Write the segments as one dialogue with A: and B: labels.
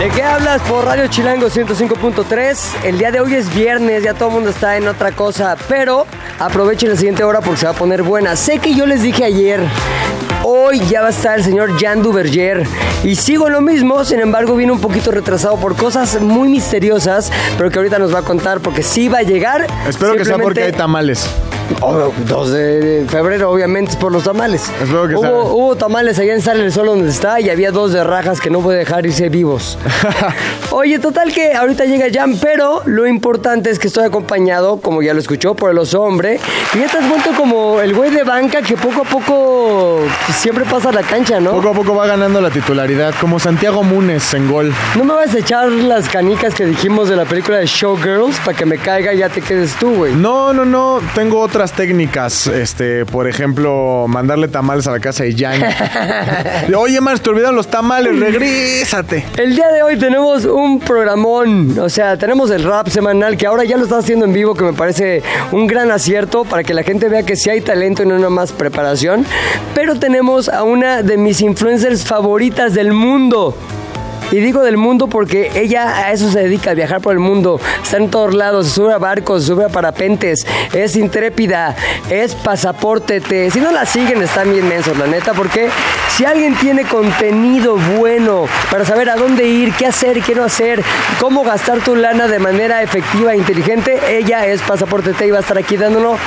A: ¿De
B: qué hablas por Radio Chilango 105.3? El día de hoy es viernes, ya todo el mundo está en otra cosa, pero aprovechen la siguiente hora porque se va a poner buena. Sé que yo les dije ayer, hoy ya va a estar el señor Jan Duverger y sigo lo mismo, sin embargo viene un poquito retrasado por cosas muy misteriosas, pero que ahorita nos va a contar porque sí va a llegar.
C: Espero que sea porque hay tamales.
B: Oh, 2 de febrero, obviamente, es por los tamales.
C: Espero que
B: hubo, hubo tamales allá en Sale el Sol donde está y había dos de rajas que no puede dejar irse vivos. Oye, total que ahorita llega Jan, pero lo importante es que estoy acompañado, como ya lo escuchó, por el oso hombre. Y ya te has vuelto como el güey de banca que poco a poco siempre pasa la cancha, ¿no?
C: Poco a poco va ganando la titularidad, como Santiago Múnez en gol.
B: No me vas a echar las canicas que dijimos de la película de Showgirls para que me caiga y ya te quedes tú, güey.
C: No, no, no, tengo otras técnicas, este, por ejemplo, mandarle tamales a la casa de Jan. Oye, Mars, te olvidaron los tamales, regrésate.
B: El día de hoy tenemos un programón, o sea, tenemos el rap semanal que ahora ya lo está haciendo en vivo, que me parece un gran acierto para que la gente vea que sí hay talento y no nada más preparación. Pero tenemos a una de mis influencers favoritas del mundo. Y digo del mundo porque ella a eso se dedica, a viajar por el mundo. Está en todos lados, sube a barcos, sube a parapentes, es intrépida, es pasaporte. Te, si no la siguen, están bien mensos, la neta, porque si alguien tiene contenido bueno para saber a dónde ir, qué hacer y qué no hacer, cómo gastar tu lana de manera efectiva e inteligente, ella es Pasaporte T y va a estar aquí dándonos,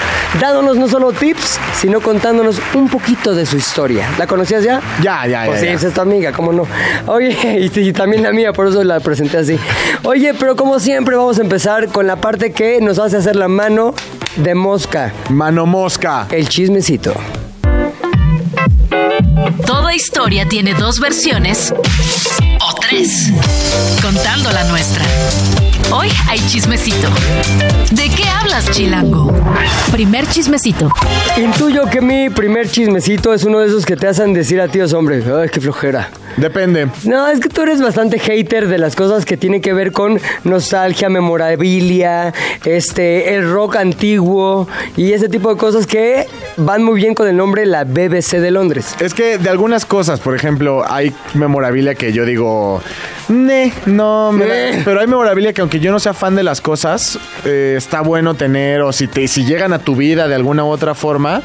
B: dándonos no solo tips, sino contándonos un poquito de su historia. ¿La conocías ya?
C: Ya, ya, ya.
B: Pues sí,
C: ya.
B: es tu amiga, ¿cómo no? Oye, y, y también la mía, por eso la presenté así. Oye, pero como siempre vamos a empezar con la parte que nos hace hacer la mano de mosca,
C: Mano mosca.
B: el chismecito.
D: Toda historia tiene dos versiones o tres, contando la nuestra. Hoy hay chismecito. ¿De qué hablas, Chilango? Primer chismecito.
B: Intuyo que mi primer chismecito es uno de esos que te hacen decir a tíos, hombre, ay, qué flojera.
C: Depende.
B: No, es que tú eres bastante hater de las cosas que tienen que ver con nostalgia, memorabilia, este, el rock antiguo y ese tipo de cosas que van muy bien con el nombre la BBC de Londres.
C: Es que de algunas cosas, por ejemplo, hay memorabilia que yo digo, ne, no, me da-".
B: Ne.
C: pero hay memorabilia que aunque yo no sea fan de las cosas, eh, está bueno tener o si te si llegan a tu vida de alguna u otra forma.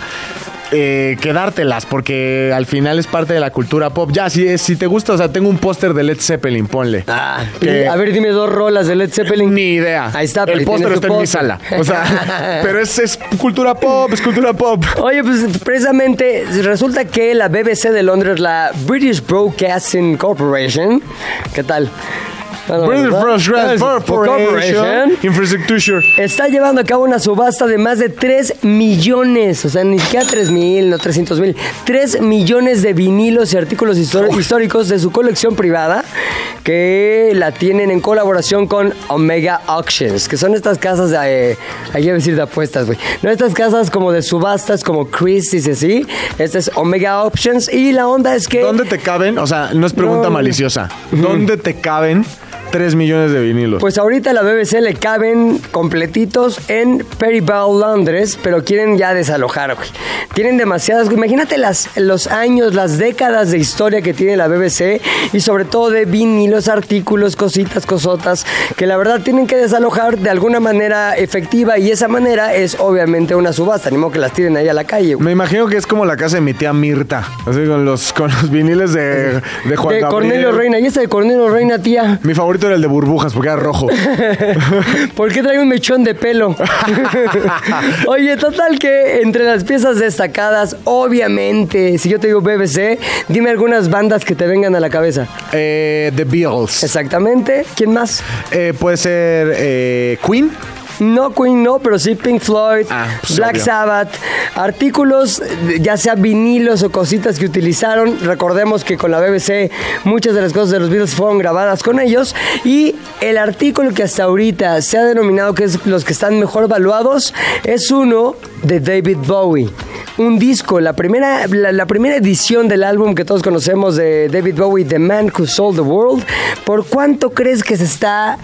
C: eh, quedártelas porque al final es parte de la cultura pop. Ya, si, si te gusta, o sea, tengo un póster de Led Zeppelin, ponle.
B: Ah,
C: Que-
B: a ver, dime dos rolas de Led Zeppelin.
C: Ni idea.
B: Ahí está, pero
C: El póster está en mi sala. O sea, pero es, es cultura pop, es cultura pop.
B: Oye, pues precisamente resulta que la BBC de Londres, la British Broadcasting Corporation, ¿qué tal?
C: Corporation. Infrastructure.
B: está llevando a cabo una subasta de más de 3 millones, o sea, ni siquiera 3 mil, no 300 mil, 3 millones de vinilos y artículos histór- históricos de su colección privada que la tienen en colaboración con Omega Auctions, que son estas casas de, eh, ahí iba a decir de apuestas, güey, no estas casas como de subastas como Christie's y así, esta es Omega Auctions y la onda es que...
C: ¿Dónde te caben? O sea, no es pregunta
B: No.
C: maliciosa. ¿Dónde te caben 3 millones de vinilos?
B: Pues ahorita a la BBC le caben completitos en Perivale, Londres, pero quieren ya desalojar, güey. Tienen demasiadas, imagínate las, los años, las décadas de historia que tiene la BBC y sobre todo de vinilos, artículos, cositas, cosotas, que la verdad tienen que desalojar de alguna manera efectiva y esa manera es obviamente una subasta, ni modo que las tiren ahí a la calle, güey.
C: Me imagino que es como la casa de mi tía Mirta. Así con los, con los viniles de, de Juan
B: De
C: Gabriel.
B: Cornelio Reina, y esta de Cornelio Reina, tía.
C: Mi favorito era el de burbujas porque era rojo.
B: ¿Por qué trae un mechón de pelo? Oye, total que entre las piezas destacadas, obviamente, si yo te digo BBC, dime algunas bandas que te vengan a la cabeza.
C: Eh, The Beatles.
B: Exactamente. ¿Quién más?
C: Eh, puede ser eh, Queen.
B: No Queen, no, pero sí Pink Floyd,
C: Ah, pues,
B: Black
C: obvio.
B: Sabbath, artículos, ya sea vinilos o cositas que utilizaron. Recordemos que con la BBC muchas de las cosas de los Beatles fueron grabadas con ellos. Y el artículo que hasta ahorita se ha denominado que es los que están mejor evaluados es uno de David Bowie. Un disco, la primera, la, la primera edición del álbum que todos conocemos de David Bowie, The Man Who Sold the World. ¿Por cuánto crees que se está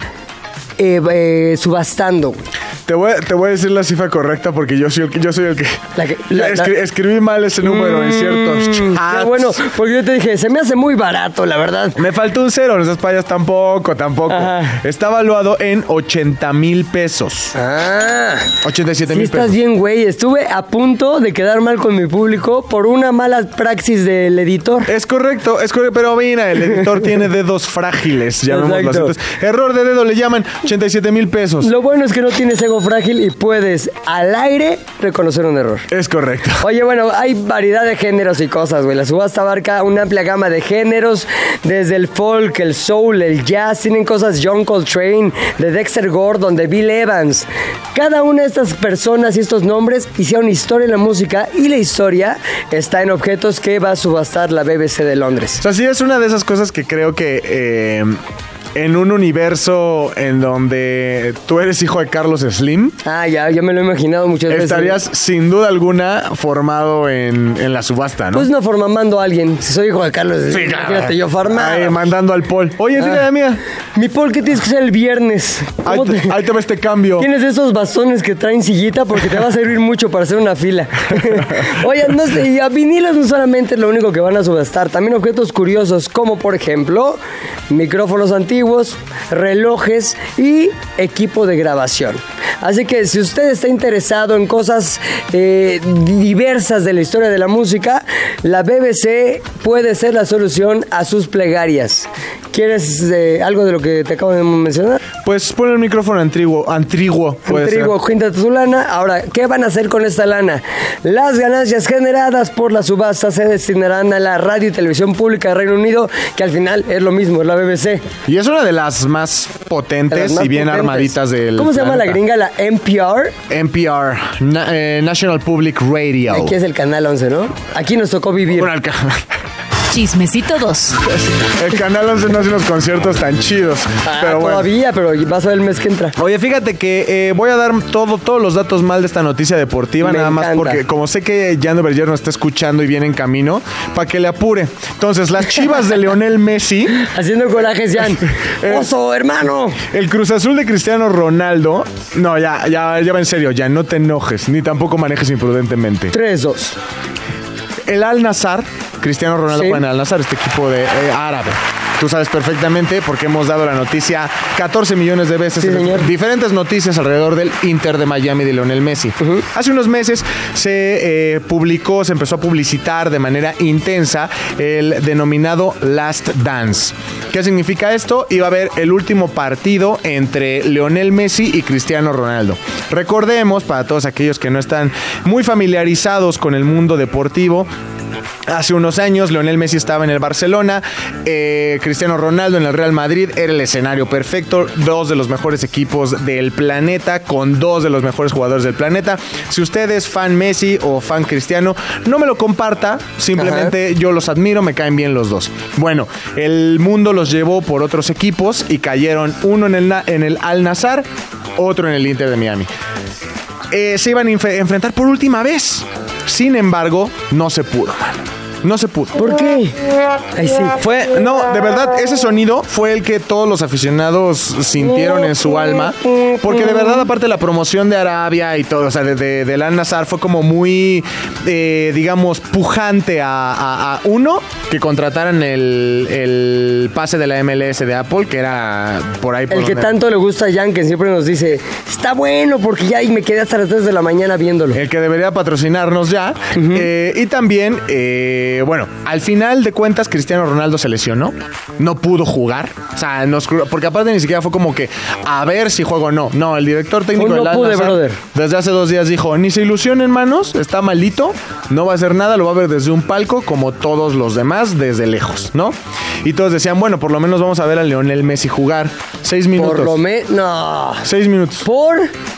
B: eh, eh, subastando?
C: Te voy, a- te voy a decir la cifra correcta porque yo soy el que. Yo soy el que,
B: La que- la- la-
C: Escri- escribí mal ese número en ciertos
B: Mm,
C: chats.
B: Qué bueno, porque yo te dije, se me hace muy barato, la verdad.
C: Me faltó un cero, esas payas tampoco, tampoco.
B: Ajá.
C: Está evaluado en 80 mil pesos.
B: Ah.
C: 87
B: Sí
C: mil
B: estás
C: pesos.
B: bien, güey. Estuve a punto de quedar mal con mi público por una mala praxis del editor.
C: Es correcto, es correcto, pero mira, el editor tiene dedos frágiles, llamémoslo así. Error de dedo le llaman 87 mil pesos.
B: Lo bueno es que no tienes ego frágil y puedes al aire reconocer un error.
C: Es correcto.
B: Oye, bueno, hay variedad de géneros y cosas, güey. La subasta abarca una amplia gama de géneros, desde el folk, el soul, el jazz. Tienen cosas John Coltrane, de Dexter Gordon, de Bill Evans. Cada una de estas personas y estos nombres hicieron historia en la música y la historia está en objetos que va a subastar la BBC de Londres.
C: O sea, sí es una de esas cosas que creo que eh, en un universo en donde tú eres hijo de Carlos Slim,
B: Ah, ya, yo me lo he imaginado muchas veces.
C: estarías sin duda alguna formado en, en la subasta, ¿no?
B: Pues no formando a alguien. Si soy hijo de Carlos, imagínate yo formado.
C: Ahí, mandando al Paul. Oye,
B: Ah.
C: fíjate, mía.
B: Mi Paul, ¿qué tienes que hacer el viernes?
C: Ahí
B: ¿Cómo
C: te,
B: te-
C: ahí te va este cambio.
B: Tienes esos bastones que traen sillita porque te va a servir mucho para hacer una fila. Oye, no sé, y a vinilos no solamente es lo único que van a subastar, también objetos curiosos como por ejemplo micrófonos antiguos, relojes y equipo de grabación. Así que si usted está interesado en cosas eh, diversas de la historia de la música, la BBC puede ser la solución a sus plegarias. ¿Quieres eh, algo de lo que te acabo de mencionar?
C: Pues pon el micrófono antiguo, antiguo.
B: Trigo, júntate tu lana. Ahora, ¿qué van a hacer con esta lana? Las ganancias generadas por la subasta se destinarán a la radio y televisión pública de Reino Unido, que al final es lo mismo, es la BBC.
C: Y es una de las más potentes
B: las más
C: y bien
B: potentes.
C: armaditas del
B: ¿Cómo se llama la gringa? La NPR.
C: NPR, Na- eh, National Public Radio.
B: Aquí es el canal 11, ¿no? Aquí nos tocó vivir.
C: Bueno,
D: Chismecito 2.
C: el canal 11 no hace unos conciertos tan chidos.
B: Ah,
C: pero bueno.
B: todavía, pero vas a ver el mes que entra.
C: Oye, fíjate que eh, voy a dar todo, todos los datos mal de esta noticia deportiva,
B: Me
C: nada más porque como sé que Jan Berger nos está escuchando y viene en camino, para que le apure. Entonces, las chivas de Leonel Messi,
B: Haciendo corajes, Jan.
C: Eh.
B: ¡Oso, hermano!
C: el Cruz Azul de Cristiano Ronaldo. No, ya, ya, ya va en serio, ya no te enojes, ni tampoco manejes imprudentemente.
B: 3-2.
C: El Al Nazar, Cristiano Ronaldo
B: Sí.
C: juega en el Al Nazar, este equipo de eh, árabe. Tú sabes perfectamente porque hemos dado la noticia 14 millones de veces.
B: Sí,
C: en
B: señor.
C: Diferentes noticias alrededor del Inter de Miami de Lionel Messi. Hace unos meses se eh, publicó, se empezó a publicitar de manera intensa el denominado Last Dance. ¿Qué significa esto? Iba a haber el último partido entre Lionel Messi y Cristiano Ronaldo. Recordemos, para todos aquellos que no están muy familiarizados con el mundo deportivo, Hace unos años Lionel Messi estaba en el Barcelona, eh, Cristiano Ronaldo en el Real Madrid, era el escenario perfecto, dos de los mejores equipos del planeta, con dos de los mejores jugadores del planeta. Si usted es fan Messi o fan Cristiano, no me lo comparta, simplemente yo los admiro, me caen bien los dos. Bueno, el mundo los llevó por otros equipos y cayeron uno en el, en el Al Nazar, otro en el Inter de Miami eh, se iban a enfrentar por última vez. Sin embargo, no se pudo, man. No se pudo.
B: ¿Por qué? Ahí sí.
C: Fue, no, de verdad, ese sonido fue el que todos los aficionados sintieron en su alma. Porque de verdad, aparte de la promoción de Arabia y todo, o sea, de, de, Al Nazar fue como muy, eh, digamos, pujante a, a- a uno que contrataran el, el pase de la MLS de Apple, que era por ahí por
B: El que
C: donde-
B: tanto le gusta a Jan, que siempre nos dice, está bueno porque ya y me quedé hasta las 3 de la mañana viéndolo.
C: El que debería patrocinarnos ya. Eh, y también, eh, bueno, al final de cuentas, Cristiano Ronaldo se lesionó. No pudo jugar. O sea, nos, cru- porque aparte ni siquiera fue como que a ver si juego o no. No, el director técnico
B: Un no
C: del Al
B: pude,
C: Nassr
B: brother.
C: desde hace dos días dijo: ni se ilusionen, manos, está malito, no va a hacer nada, lo va a ver desde un palco como todos los demás, desde lejos, ¿no? y todos decían, bueno, por lo menos vamos a ver a Lionel Messi jugar. Seis minutos.
B: Por lo menos. No.
C: Seis minutos.
B: Por.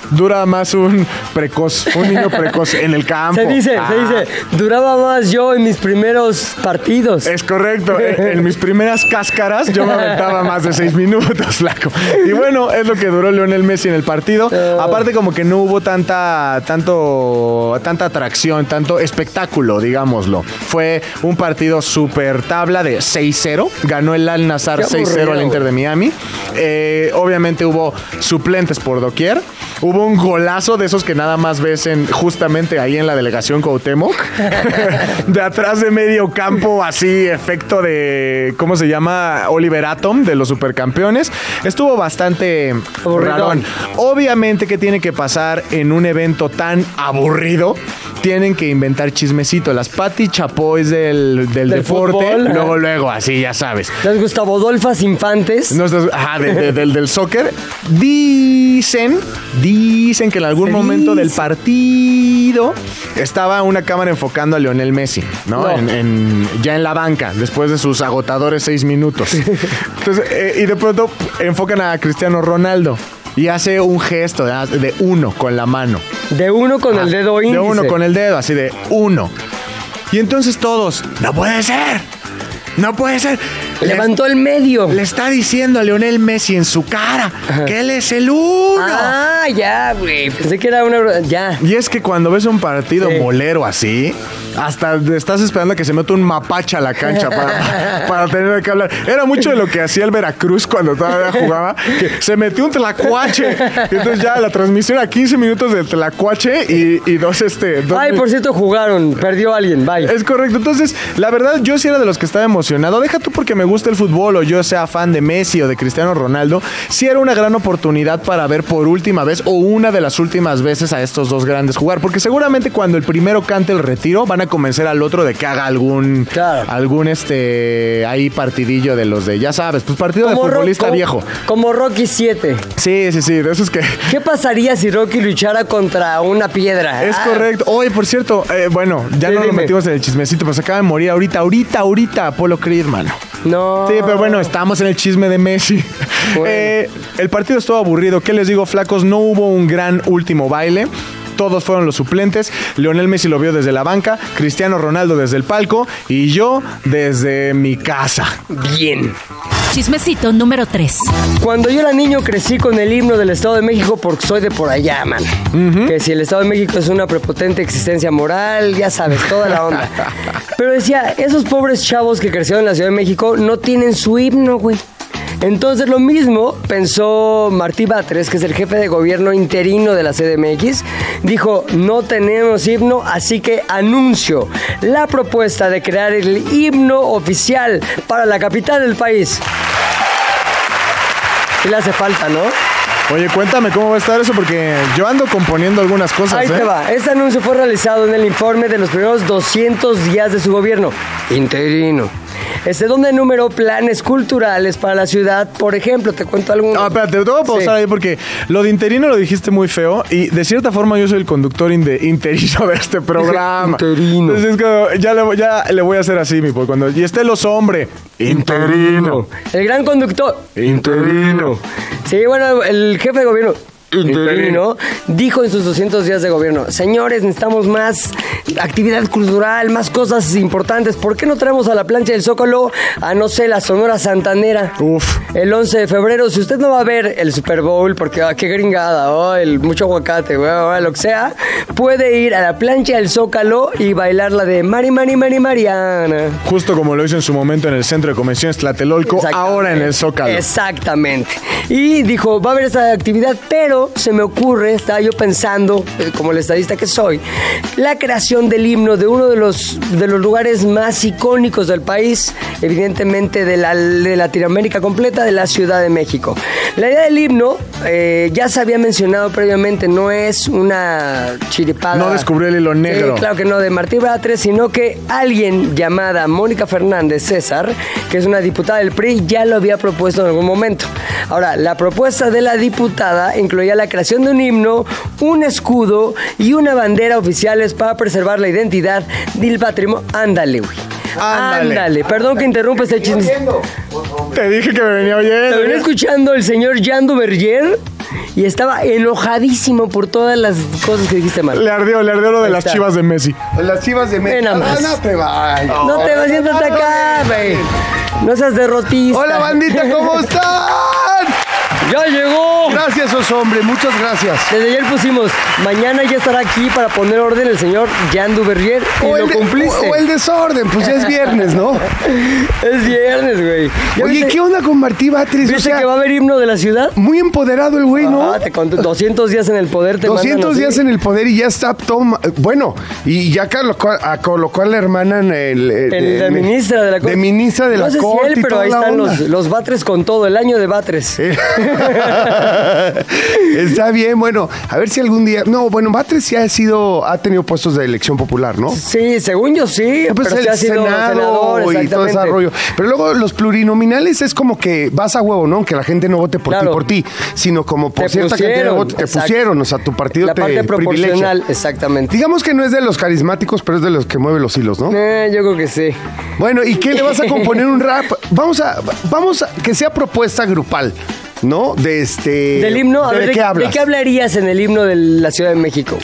C: Dura más un precoz, un niño precoz en el campo.
B: Se dice,
C: Ah,
B: se dice. Duraba más yo en mis primeros partidos.
C: Es correcto. En, en mis primeras cáscaras yo me aventaba más de seis minutos, flaco. Y bueno, es lo que duró Lionel Messi en el partido. Aparte como que no hubo tanta, tanto, tanta atracción, tanto espectáculo, digámoslo. Fue un partido super tabla de 6-0. Ganó el Al Nazar
B: Qué
C: 6-0
B: aburrido,
C: al Inter de Miami. Eh, obviamente hubo suplentes por doquier. Hubo un golazo de esos que nada más ves en, justamente ahí en la delegación Cuauhtémoc. de atrás de medio campo, así, efecto de, ¿cómo se llama? Oliver Atom, de los supercampeones. Estuvo bastante
B: Aburridón.
C: rarón. Obviamente que tiene que pasar en un evento tan aburrido. Tienen que inventar chismecito. Las Patti Chapoys del, del,
B: Del
C: deporte.
B: fútbol, ajá.
C: luego, luego, así, ya sabes.
B: Las Gustavo Dolfas Infantes.
C: No estás- ajá, de- de- del, del soccer. Dicen, dicen que en algún
B: Se
C: momento del partido estaba una cámara enfocando a Lionel Messi, ¿no?
B: No.
C: En- en- ya en la banca, después de sus agotadores seis minutos. Entonces, eh, y de pronto enfocan a Cristiano Ronaldo y hace un gesto de, de uno con la mano.
B: De uno con el
C: Ah,
B: dedo índice.
C: De uno con el dedo, así de uno. Y entonces todos, no puede ser, no puede ser. Le-
B: Levantó el medio.
C: le está diciendo a Lionel Messi en su cara que él es el uno.
B: Ah, ya, güey. Pensé que era una. Ya.
C: Y es que cuando ves un partido
B: Sí.
C: molero así, hasta estás esperando que se meta un mapache a la cancha para, para tener que hablar. Era mucho de lo que hacía el Veracruz cuando todavía jugaba, que se metió un tlacuache. Entonces ya la transmisión a 15 minutos del tlacuache y, y dos, este... dos
B: Ay, por cierto, jugaron. Perdió alguien. Bye.
C: Es correcto. Entonces, la verdad, yo sí era de los que estaba emocionado. Deja tú porque me gusta el fútbol o yo sea fan de Messi o de Cristiano Ronaldo. Sí era una gran oportunidad para ver por última vez o una de las últimas veces a estos dos grandes jugar. Porque seguramente cuando el primero cante el retiro, van a convencer al otro de que haga algún,
B: Claro.
C: algún este, ahí partidillo de los de, ya sabes, pues partido de futbolista viejo.
B: Como Rocky 7.
C: Sí, sí, sí, de esos que...
B: ¿Qué pasaría si Rocky luchara contra una piedra?
C: Es
B: Ah,
C: correcto. Oye, por cierto, eh, bueno, ya
B: Sí,
C: no
B: dime.
C: metimos en el chismecito, pero se acaba de morir ahorita, ahorita, ahorita, Apolo Creed, mano.
B: No.
C: Sí, pero bueno, estamos en el chisme de Messi.
B: Bueno.
C: Eh, el partido estuvo aburrido. ¿Qué les digo, flacos? No hubo un gran último baile. Todos fueron los suplentes. Lionel Messi lo vio desde la banca, Cristiano Ronaldo desde el palco y yo desde mi casa.
B: Bien.
D: Chismecito número 3.
B: Cuando yo era niño crecí con el himno del Estado de México porque soy de por allá, man. Que si el Estado de México es una prepotente existencia moral, ya sabes, toda la onda. Pero decía, esos pobres chavos que crecieron en la Ciudad de México no tienen su himno, güey. Entonces lo mismo pensó Martí Batres, que es el jefe de gobierno interino de la CDMX. Dijo, no tenemos himno, así que anuncio la propuesta de crear el himno oficial para la capital del país. Sí le hace falta, ¿no?
C: Oye, cuéntame cómo va a estar eso porque yo ando componiendo algunas cosas.
B: Ahí
C: ¿eh?
B: te va. Este anuncio fue realizado en el informe de los primeros 200 días de su gobierno. Interino. Este donde enumeró planes culturales para la ciudad. Por ejemplo, te cuento algunos.
C: No, espérate, te voy a pausar
B: Sí.
C: ahí porque lo de interino lo dijiste muy feo y de cierta forma yo soy el conductor interino de este programa.
B: Interino.
C: Entonces es que ya le, voy- ya le voy a hacer así, mi pues, cuando y esté los hombres. Interino.
B: El gran conductor.
C: Interino.
B: Sí, bueno, el jefe de gobierno. Interino dijo en sus 200 días de gobierno, señores, necesitamos más actividad cultural, más cosas importantes. ¿Por qué no traemos a la plancha del Zócalo a, no sé, la Sonora Santanera?
C: Uf.
B: El 11 de febrero, si usted no va a ver el Super Bowl, porque ah, qué gringada, oh, el mucho aguacate, oh, lo que sea, puede ir a la plancha del Zócalo y bailar la de Mari, Mari, Mari, Mariana.
C: Justo como lo hizo en su momento en el Centro de Convenciones Tlatelolco, ahora en el Zócalo.
B: Exactamente. Y dijo, va a haber esa actividad, pero se me ocurre, estaba yo pensando, eh, como el estadista que soy, la creación del himno de uno de los, de los lugares más icónicos del país, evidentemente de, la, de Latinoamérica completa, de la Ciudad de México. La idea del himno, eh, ya se había mencionado previamente, no es una chiripada.
C: No descubrió el hilo negro.
B: Sí, claro que no de Martí Batres, sino que alguien llamada Mónica Fernández César, que es una diputada del PRI, ya lo había propuesto en algún momento. Ahora, la propuesta de la diputada incluía la creación de un himno, un escudo y una bandera oficiales para preservar la identidad del patrimonio. Ándale, güey.
C: Ándale.
B: Ándale. Perdón que interrumpa este chisme.
C: Te dije que me venía
B: Te venía
C: oyendo.
B: escuchando el señor Jan Duvergier y estaba enojadísimo por todas las cosas que dijiste mal.
C: Le ardió, le ardió lo de las chivas de Messi.
E: Las chivas de
B: Ve nada más.
E: Ah, no te vayas.
B: No te vas siéntate acá, güey. No seas derrotista.
E: Hola, bandita, ¿cómo están?
B: ¡Ya llegó!
E: Gracias, os hombre, muchas gracias.
B: Desde ayer pusimos, mañana ya estará aquí para poner orden el señor Jan Duvergier y
E: O
B: lo
E: el, de-
B: cumpliste.
E: o el desorden, pues ya es viernes, ¿no?
B: Es viernes, güey. ¿Ya
E: Oye,
B: viste-
E: ¿qué onda con Martí Batres? O
B: ¿Viste
E: sea,
B: que va a haber himno de la ciudad?
E: muy empoderado el güey, ¿no?
B: Ah, te conté, 200 días en el poder. Te
E: 200
B: mandan
E: días en el poder y ya está toma, bueno y ya colocó a, colocó a la hermana en el, eh,
B: El de ministra de la Corte.
E: de ministra de
B: no
E: la
B: sé
E: corte
B: si él, pero ahí están los, los batres con todo, el año de batres.
E: Está bien, bueno, a ver si algún día. No, bueno, Batres sí ha sido, ha tenido puestos de elección popular, ¿no?
B: Sí, según yo sí,
E: Pues
B: pero
E: el
B: sí ha sido
E: Senado
B: senador,
E: y todo ese rollo. Pero luego los plurinominales es como que vas a huevo, ¿no? Que la gente no vote por
B: Claro.
E: ti por ti, sino como por
B: Te
E: cierta cantidad de votos te
B: exacto.
E: pusieron, o sea, tu partido
B: La
E: te
B: parte proporcional, exactamente.
E: Digamos que no es de los carismáticos, pero es de los que mueve los hilos, ¿no?
B: Eh, yo creo que sí.
E: Bueno, ¿y qué le vas a componer un rap? Vamos a, vamos a que sea propuesta grupal, ¿no? De este.
B: Del himno, a
E: ¿de,
B: ver,
E: qué hablas?
B: ¿de qué hablarías en el himno de la Ciudad de México?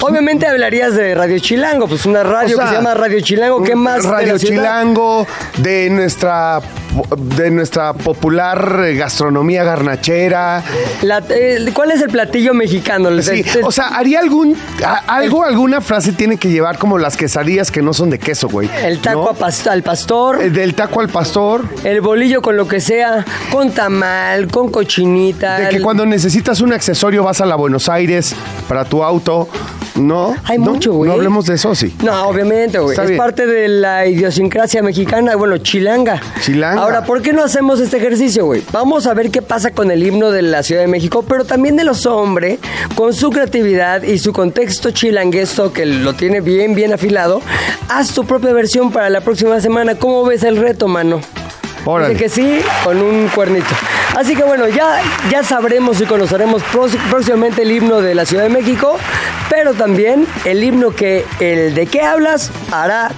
B: Obviamente hablarías de Radio Chilango, pues una radio
E: O sea,
B: que se llama Radio Chilango, ¿qué más?
E: Radio? Chilango, de nuestra de nuestra popular eh, gastronomía garnachera.
B: La- eh, ¿Cuál es el platillo mexicano?
E: Sí, o sea, haría algún a- algo, alguna frase tiene que llevar como las quesadillas que no son de queso, güey.
B: el taco al pastor,
E: El del taco al pastor,
B: el bolillo con lo que sea, con tamal, con cochinita.
E: de que
B: el-
E: cuando necesitas un accesorio vas a la Buenos Aires para tu auto, ¿no?
B: Hay
E: ¿No?
B: mucho, güey.
E: No hablemos de eso, sí.
B: No, obviamente, güey. Es
E: bien.
B: parte de la idiosincrasia mexicana, bueno, chilanga.
E: Chilanga.
B: Ahora, ¿por qué no hacemos este ejercicio, güey? Vamos a ver qué pasa con el himno de la Ciudad de México, pero también de los hombres, con su creatividad y su contexto chilangueso, que lo tiene bien, bien afilado. Haz tu propia versión para la próxima semana. ¿Cómo ves el reto, mano?
E: Órale.
B: Dice que sí, con un cuernito. Así que bueno, ya, ya sabremos y conoceremos próximamente el himno de la Ciudad de México, pero también el himno que el de qué hablas hará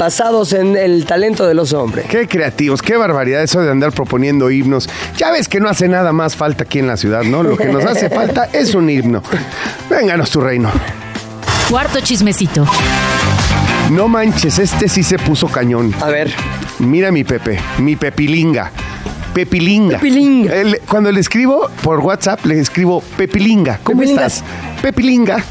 B: basados en el talento de los hombres.
E: Qué creativos, qué barbaridad eso de andar proponiendo himnos. Ya ves que no hace nada más falta aquí en la ciudad, ¿no? Lo que nos hace falta es un himno. Vénganos tu reino.
D: Cuarto chismecito.
E: No manches, este sí se puso cañón.
B: A ver,
E: Mira mi Pepe, mi Pepilinga. Pepilinga.
B: Pepilinga.
E: Cuando le escribo por WhatsApp, le escribo Pepilinga. ¿Cómo
B: Pepilinga.
E: estás? Pepilinga.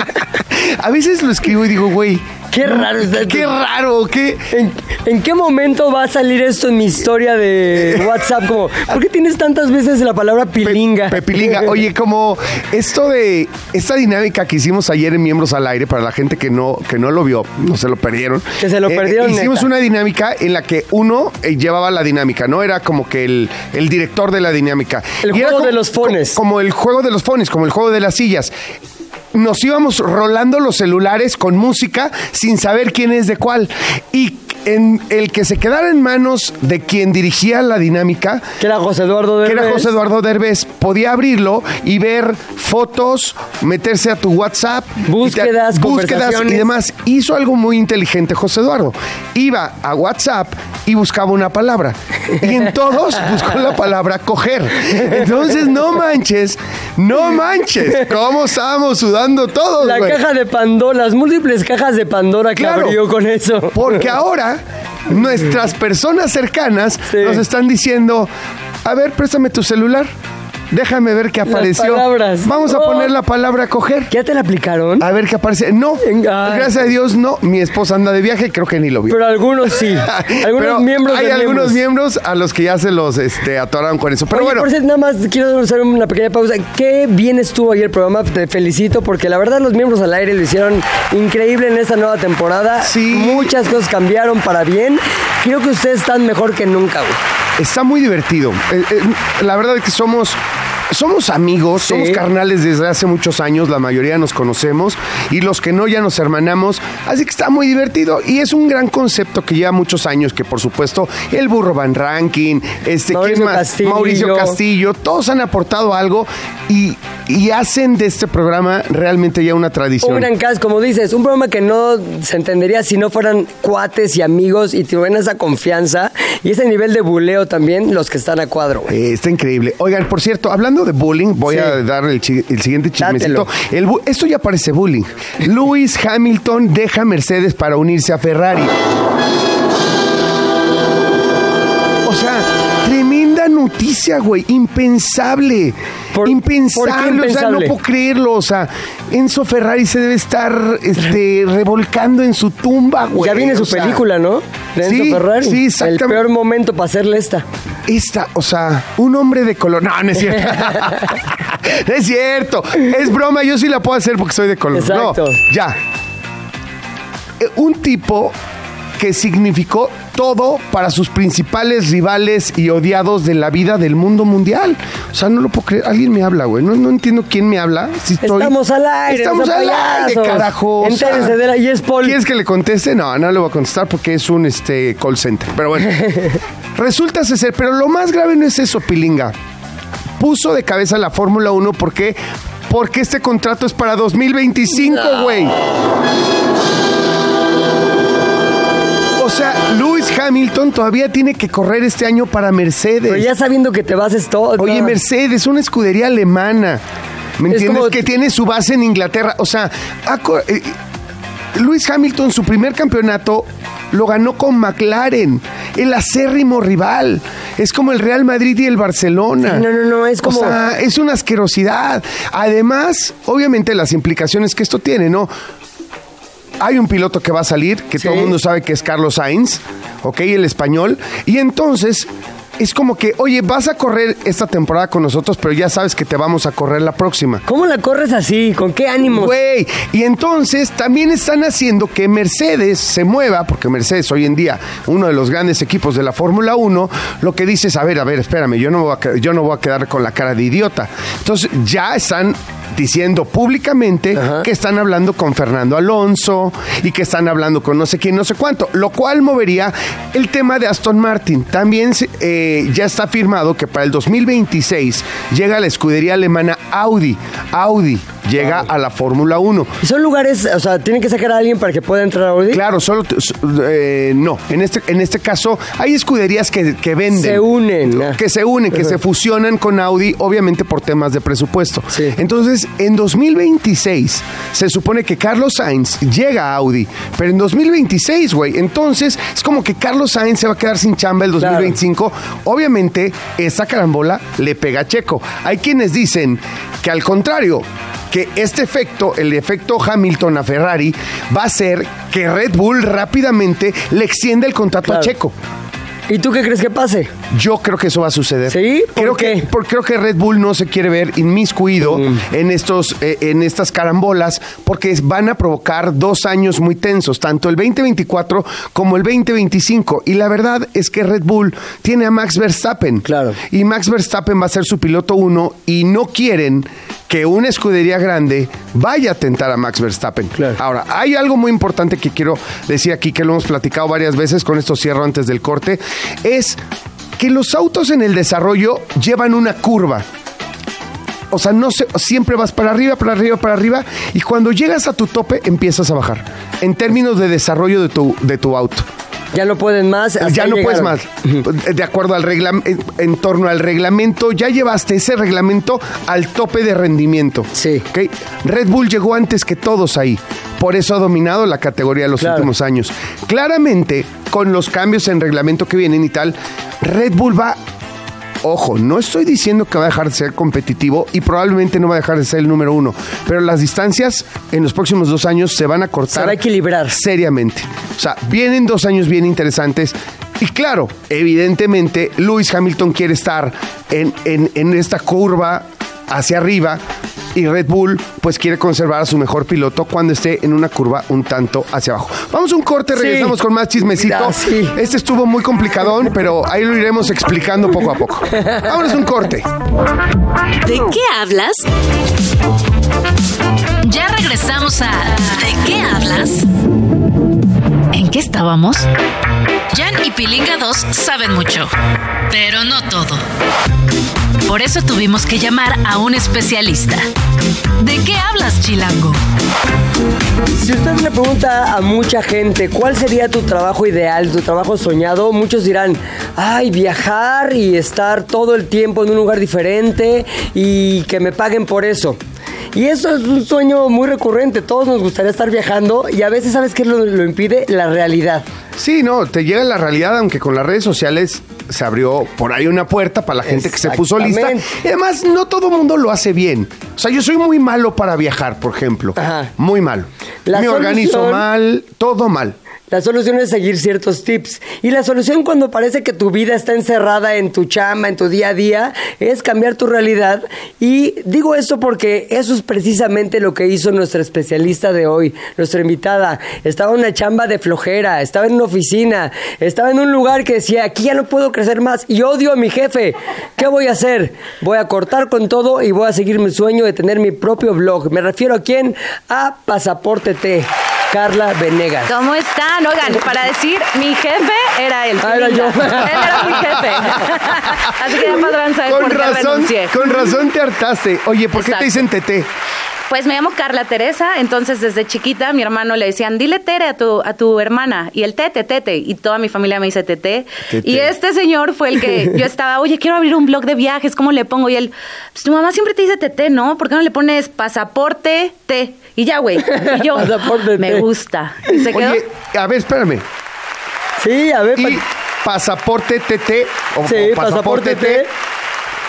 E: A veces lo escribo y digo, güey.
B: Qué raro está
E: Qué
B: esto.
E: raro, qué.
B: ¿en, en qué momento va a salir esto en mi historia de WhatsApp? Como, ¿por qué tienes tantas veces la palabra
E: Pe-
B: pilinga?
E: Pepilinga. Oye, como esto de esta dinámica que hicimos ayer en Miembros al Aire, para la gente que no, que no lo vio, no se lo perdieron.
B: Que se lo perdieron,
E: Hicimos
B: neta.
E: una dinámica en la que uno eh, llevaba la dinámica, ¿no? Era como que el, el director de la dinámica.
B: El
E: Y
B: juego
E: como-
B: de los fones.
E: co- Como el juego de los fones, como el juego de las sillas. Nos íbamos rolando los celulares con música sin saber quién es de cuál. Y en el que se quedara en manos de quien dirigía la dinámica,
B: Que era José Eduardo
E: que era
B: Derbez.
E: José Eduardo Derbez, podía abrirlo y ver fotos, meterse a tu WhatsApp,
B: Búsquedas,
E: y te- búsquedas y demás. Hizo algo muy inteligente José Eduardo. Iba a WhatsApp y buscaba una palabra. Y en todos buscó la palabra coger. Entonces, no manches, no manches. ¿Cómo estábamos sudando todos?
B: La
E: güey?
B: caja de Pandora, las múltiples cajas de Pandora que
E: Claro.
B: abrió con eso.
E: Porque ahora nuestras personas cercanas
B: Sí.
E: nos están diciendo, a ver, préstame tu celular. Déjame ver qué
B: Las
E: apareció.
B: palabras.
E: Vamos a poner la palabra coger.
B: ¿Ya te la aplicaron?
E: A ver qué aparece. No,
B: ay.
E: gracias a Dios no. Mi esposa anda de viaje, creo que ni lo vio.
B: Pero algunos sí. Algunos
E: Pero
B: miembros
E: hay
B: de
E: algunos miembros a los que ya se los este, atoraron con eso. Pero
B: Oye,
E: bueno,
B: por cierto, nada más quiero hacer una pequeña pausa. Qué bien estuvo ayer el programa, te felicito porque la verdad los miembros al aire lo hicieron increíble en esta nueva temporada.
E: Sí.
B: Muchas cosas cambiaron para bien. Creo que ustedes están mejor que nunca, güey.
E: está muy divertido. Eh, eh, la verdad es que somos somos amigos,
B: Sí.
E: somos carnales desde hace muchos años, la mayoría nos conocemos y los que no ya nos hermanamos, así que está muy divertido y es un gran concepto que lleva muchos años, que por supuesto el Burro Van Ranking, este, ¿quién
B: Mauricio
E: más?
B: Castillo.
E: Mauricio Castillo, todos han aportado algo y, y hacen de este programa realmente ya una tradición.
B: Un gran cast, como dices, un programa que no se entendería si no fueran cuates y amigos y tuvieran esa confianza y ese nivel de buleo también los que están a cuadro.
E: Eh, está increíble. Oigan, por cierto, hablando de bullying, voy
B: Sí.
E: a dar el, chi- el siguiente chismecito. El bu- esto ya parece bullying. Lewis Hamilton deja Mercedes para unirse a Ferrari. O sea, tremenda noticia, güey. Impensable.
B: ¿Por-
E: impensable.
B: por
E: O sea, no puedo creerlo. O sea, Enzo Ferrari se debe estar este, revolcando en su tumba, güey.
B: ya viene su
E: sea,
B: película, ¿no? De Enzo
E: sí,
B: Ferrari.
E: sí,
B: El
E: exactamente.
B: peor momento para hacerle esta.
E: Esta, o sea, un hombre de color. No, no es cierto. no es cierto. Es broma, yo sí la puedo hacer porque soy de color.
B: Exacto.
E: No, ya. Eh, Un tipo que significó todo para sus principales rivales y odiados de la vida del mundo mundial. O sea, no lo puedo creer. Alguien me habla, güey. No, no entiendo quién me habla. Si estoy-
B: Estamos al aire,
E: Estamos
B: no
E: al aire, carajo.
B: Entérense de la- y es Paul.
E: ¿Quieres que le conteste? No, no le voy a contestar porque es un este, call center. Pero bueno. Resulta ser, pero lo más grave no es eso, Pilinga. Puso de cabeza la Fórmula 1 porque porque este contrato es para 2025, güey. O sea, Lewis Hamilton todavía tiene que correr este año para Mercedes.
B: Pero ya sabiendo que te vas es todo.
E: Oye, Mercedes, una escudería alemana. ¿Me
B: Es
E: entiendes?
B: como-
E: Que tiene su base en Inglaterra. O sea, co- eh, Lewis Hamilton, su primer campeonato, lo ganó con McLaren, el acérrimo rival. Es como el Real Madrid y el Barcelona.
B: Sí, no, no, no, es como-
E: O sea, es una asquerosidad. Además, obviamente, las implicaciones que esto tiene, ¿no? Hay un piloto que va a salir, que todo el mundo sabe que es Carlos Sainz, ¿ok? El español. Y entonces es como que, oye, vas a correr esta temporada con nosotros, pero ya sabes que te vamos a correr la próxima.
B: ¿Cómo la corres así? ¿Con qué ánimo?
E: Güey, y entonces también están haciendo que Mercedes se mueva, porque Mercedes hoy en día, uno de los grandes equipos de la Fórmula 1, lo que dice es, a ver, a ver, espérame, yo no, voy a, yo no voy a quedar con la cara de idiota. Entonces ya están diciendo públicamente
B: Ajá.
E: que están hablando con Fernando Alonso y que están hablando con no sé quién, no sé cuánto, lo cual movería el tema de Aston Martin. También se- ya está firmado que para el 2026 llega la escudería alemana Audi. Audi llega a la Fórmula 1.
B: Y Son lugares, o sea, tienen que sacar a alguien para que pueda entrar a Audi.
E: Claro, solo eh, no. En este, en este caso, hay escuderías que, que venden.
B: Se unen, ah.
E: Que se unen, que se fusionan con Audi, obviamente por temas de presupuesto.
B: Sí.
E: Entonces, en 2026 se supone que Carlos Sainz llega a Audi, pero en 2026, güey. Entonces, es como que Carlos Sainz se va a quedar sin chamba el 2025. Obviamente, esa carambola le pega a Checo. Hay quienes dicen que al contrario, que este efecto, el efecto Hamilton a Ferrari, va a hacer que Red Bull rápidamente le extienda el contrato
B: Claro.
E: a Checo.
B: ¿Y tú qué crees que pase?
E: Yo creo que eso va a suceder.
B: ¿Sí? ¿Por
E: Creo
B: qué?
E: que por- creo que Red Bull no se quiere ver inmiscuido en estos eh, en estas carambolas porque van a provocar dos años muy tensos, tanto el 2024 como el 2025 y la verdad es que Red Bull tiene a Max Verstappen.
B: Claro.
E: Y Max Verstappen va a ser su piloto uno y no quieren que una escudería grande vaya a tentar a Max Verstappen.
B: Claro.
E: Ahora, hay algo muy importante que quiero decir aquí, que lo hemos platicado varias veces, con esto cierro antes del corte, es que los autos en el desarrollo llevan una curva. O sea, no se, siempre vas para arriba, para arriba, para arriba, y cuando llegas a tu tope empiezas a bajar, en términos de desarrollo de tu, de tu auto.
B: Ya no pueden más. hasta
E: Ya no puedes más. De acuerdo al reglamento, en, torno al reglamento, ya llevaste ese reglamento al tope de rendimiento.
B: Sí.
E: ¿ok? Red Bull llegó antes que todos ahí. Por eso ha dominado la categoría los
B: Claro.
E: últimos años. Claramente, con los cambios en reglamento que vienen y tal, Red Bull va. Ojo, no estoy diciendo que va a dejar de ser competitivo y probablemente no va a dejar de ser el número uno, pero las distancias en los próximos dos años se van a cortar.
B: Se va a equilibrar.
E: Seriamente. O sea, vienen dos años bien interesantes. Y claro, evidentemente, Lewis Hamilton quiere estar en, en- en esta curva hacia arriba y Red Bull pues quiere conservar a su mejor piloto cuando esté en una curva un tanto hacia abajo. Vamos a un corte,
B: Sí.
E: regresamos con más chismecito.
B: Ya, sí.
E: Este estuvo muy complicadón, pero ahí lo iremos explicando poco a poco. Vámonos a un corte.
D: ¿De qué hablas? Ya regresamos a ¿De qué hablas? ¿En qué estábamos? Jan y Pilinga 2 saben mucho, pero no todo. Por eso tuvimos que llamar a un especialista. ¿De qué hablas, Chilango?
B: Si usted le pregunta a mucha gente cuál sería tu trabajo ideal, tu trabajo soñado, muchos dirán, ay, viajar y estar todo el tiempo en un lugar diferente y que me paguen por eso. Y eso es un sueño muy recurrente, todos nos gustaría estar viajando y a veces, ¿sabes qué lo, lo impide? La realidad.
E: Sí, no, te llega la realidad, aunque con las redes sociales se abrió por ahí una puerta para la gente que se puso lista. Y además, no todo mundo lo hace bien. O sea, yo soy muy malo para viajar, por ejemplo.
B: Ajá.
E: Muy malo.
B: La
E: Me organizo mal, todo mal.
B: La solución es seguir ciertos tips. Y la solución cuando parece que tu vida está encerrada en tu chamba, en tu día a día, es cambiar tu realidad. Y digo esto porque eso es precisamente lo que hizo nuestra especialista de hoy, nuestra invitada. Estaba en una chamba de flojera, estaba en una oficina, estaba en un lugar que decía, aquí ya no puedo crecer más y odio a mi jefe. ¿Qué voy a hacer? Voy a cortar con todo y voy a seguir mi sueño de tener mi propio blog. Me refiero a quién? A Pasaporte T. Carla Venegas.
F: ¿Cómo están? Oigan, para decir, mi jefe era él.
B: Ah, era yo.
F: Él era mi jefe. Así que ya podrán saber
E: Con
F: por qué
E: razón,
F: renuncié.
E: con razón te hartaste. Oye, ¿por qué te dicen Tete?
F: Pues me llamo Carla Teresa, entonces desde chiquita mi hermano le decían, dile Tere a tu, a tu hermana, y el Tete, Tete, y toda mi familia me dice Tete.
E: Tete.
F: Y este señor fue el que yo estaba, oye, quiero abrir un blog de viajes, ¿cómo le pongo? Y él, pues tu mamá siempre te dice Tete, ¿no? ¿Por qué no le pones pasaporte T? Y ya, güey. Y yo,
B: Pasaporte
F: me
B: T.
F: gusta. Y se quedó.
E: Oye, a ver, espérame.
B: Sí, a ver.
E: Y
B: pa-
E: Pasaporte TT o,
B: Sí,
E: o
B: Pasaporte T.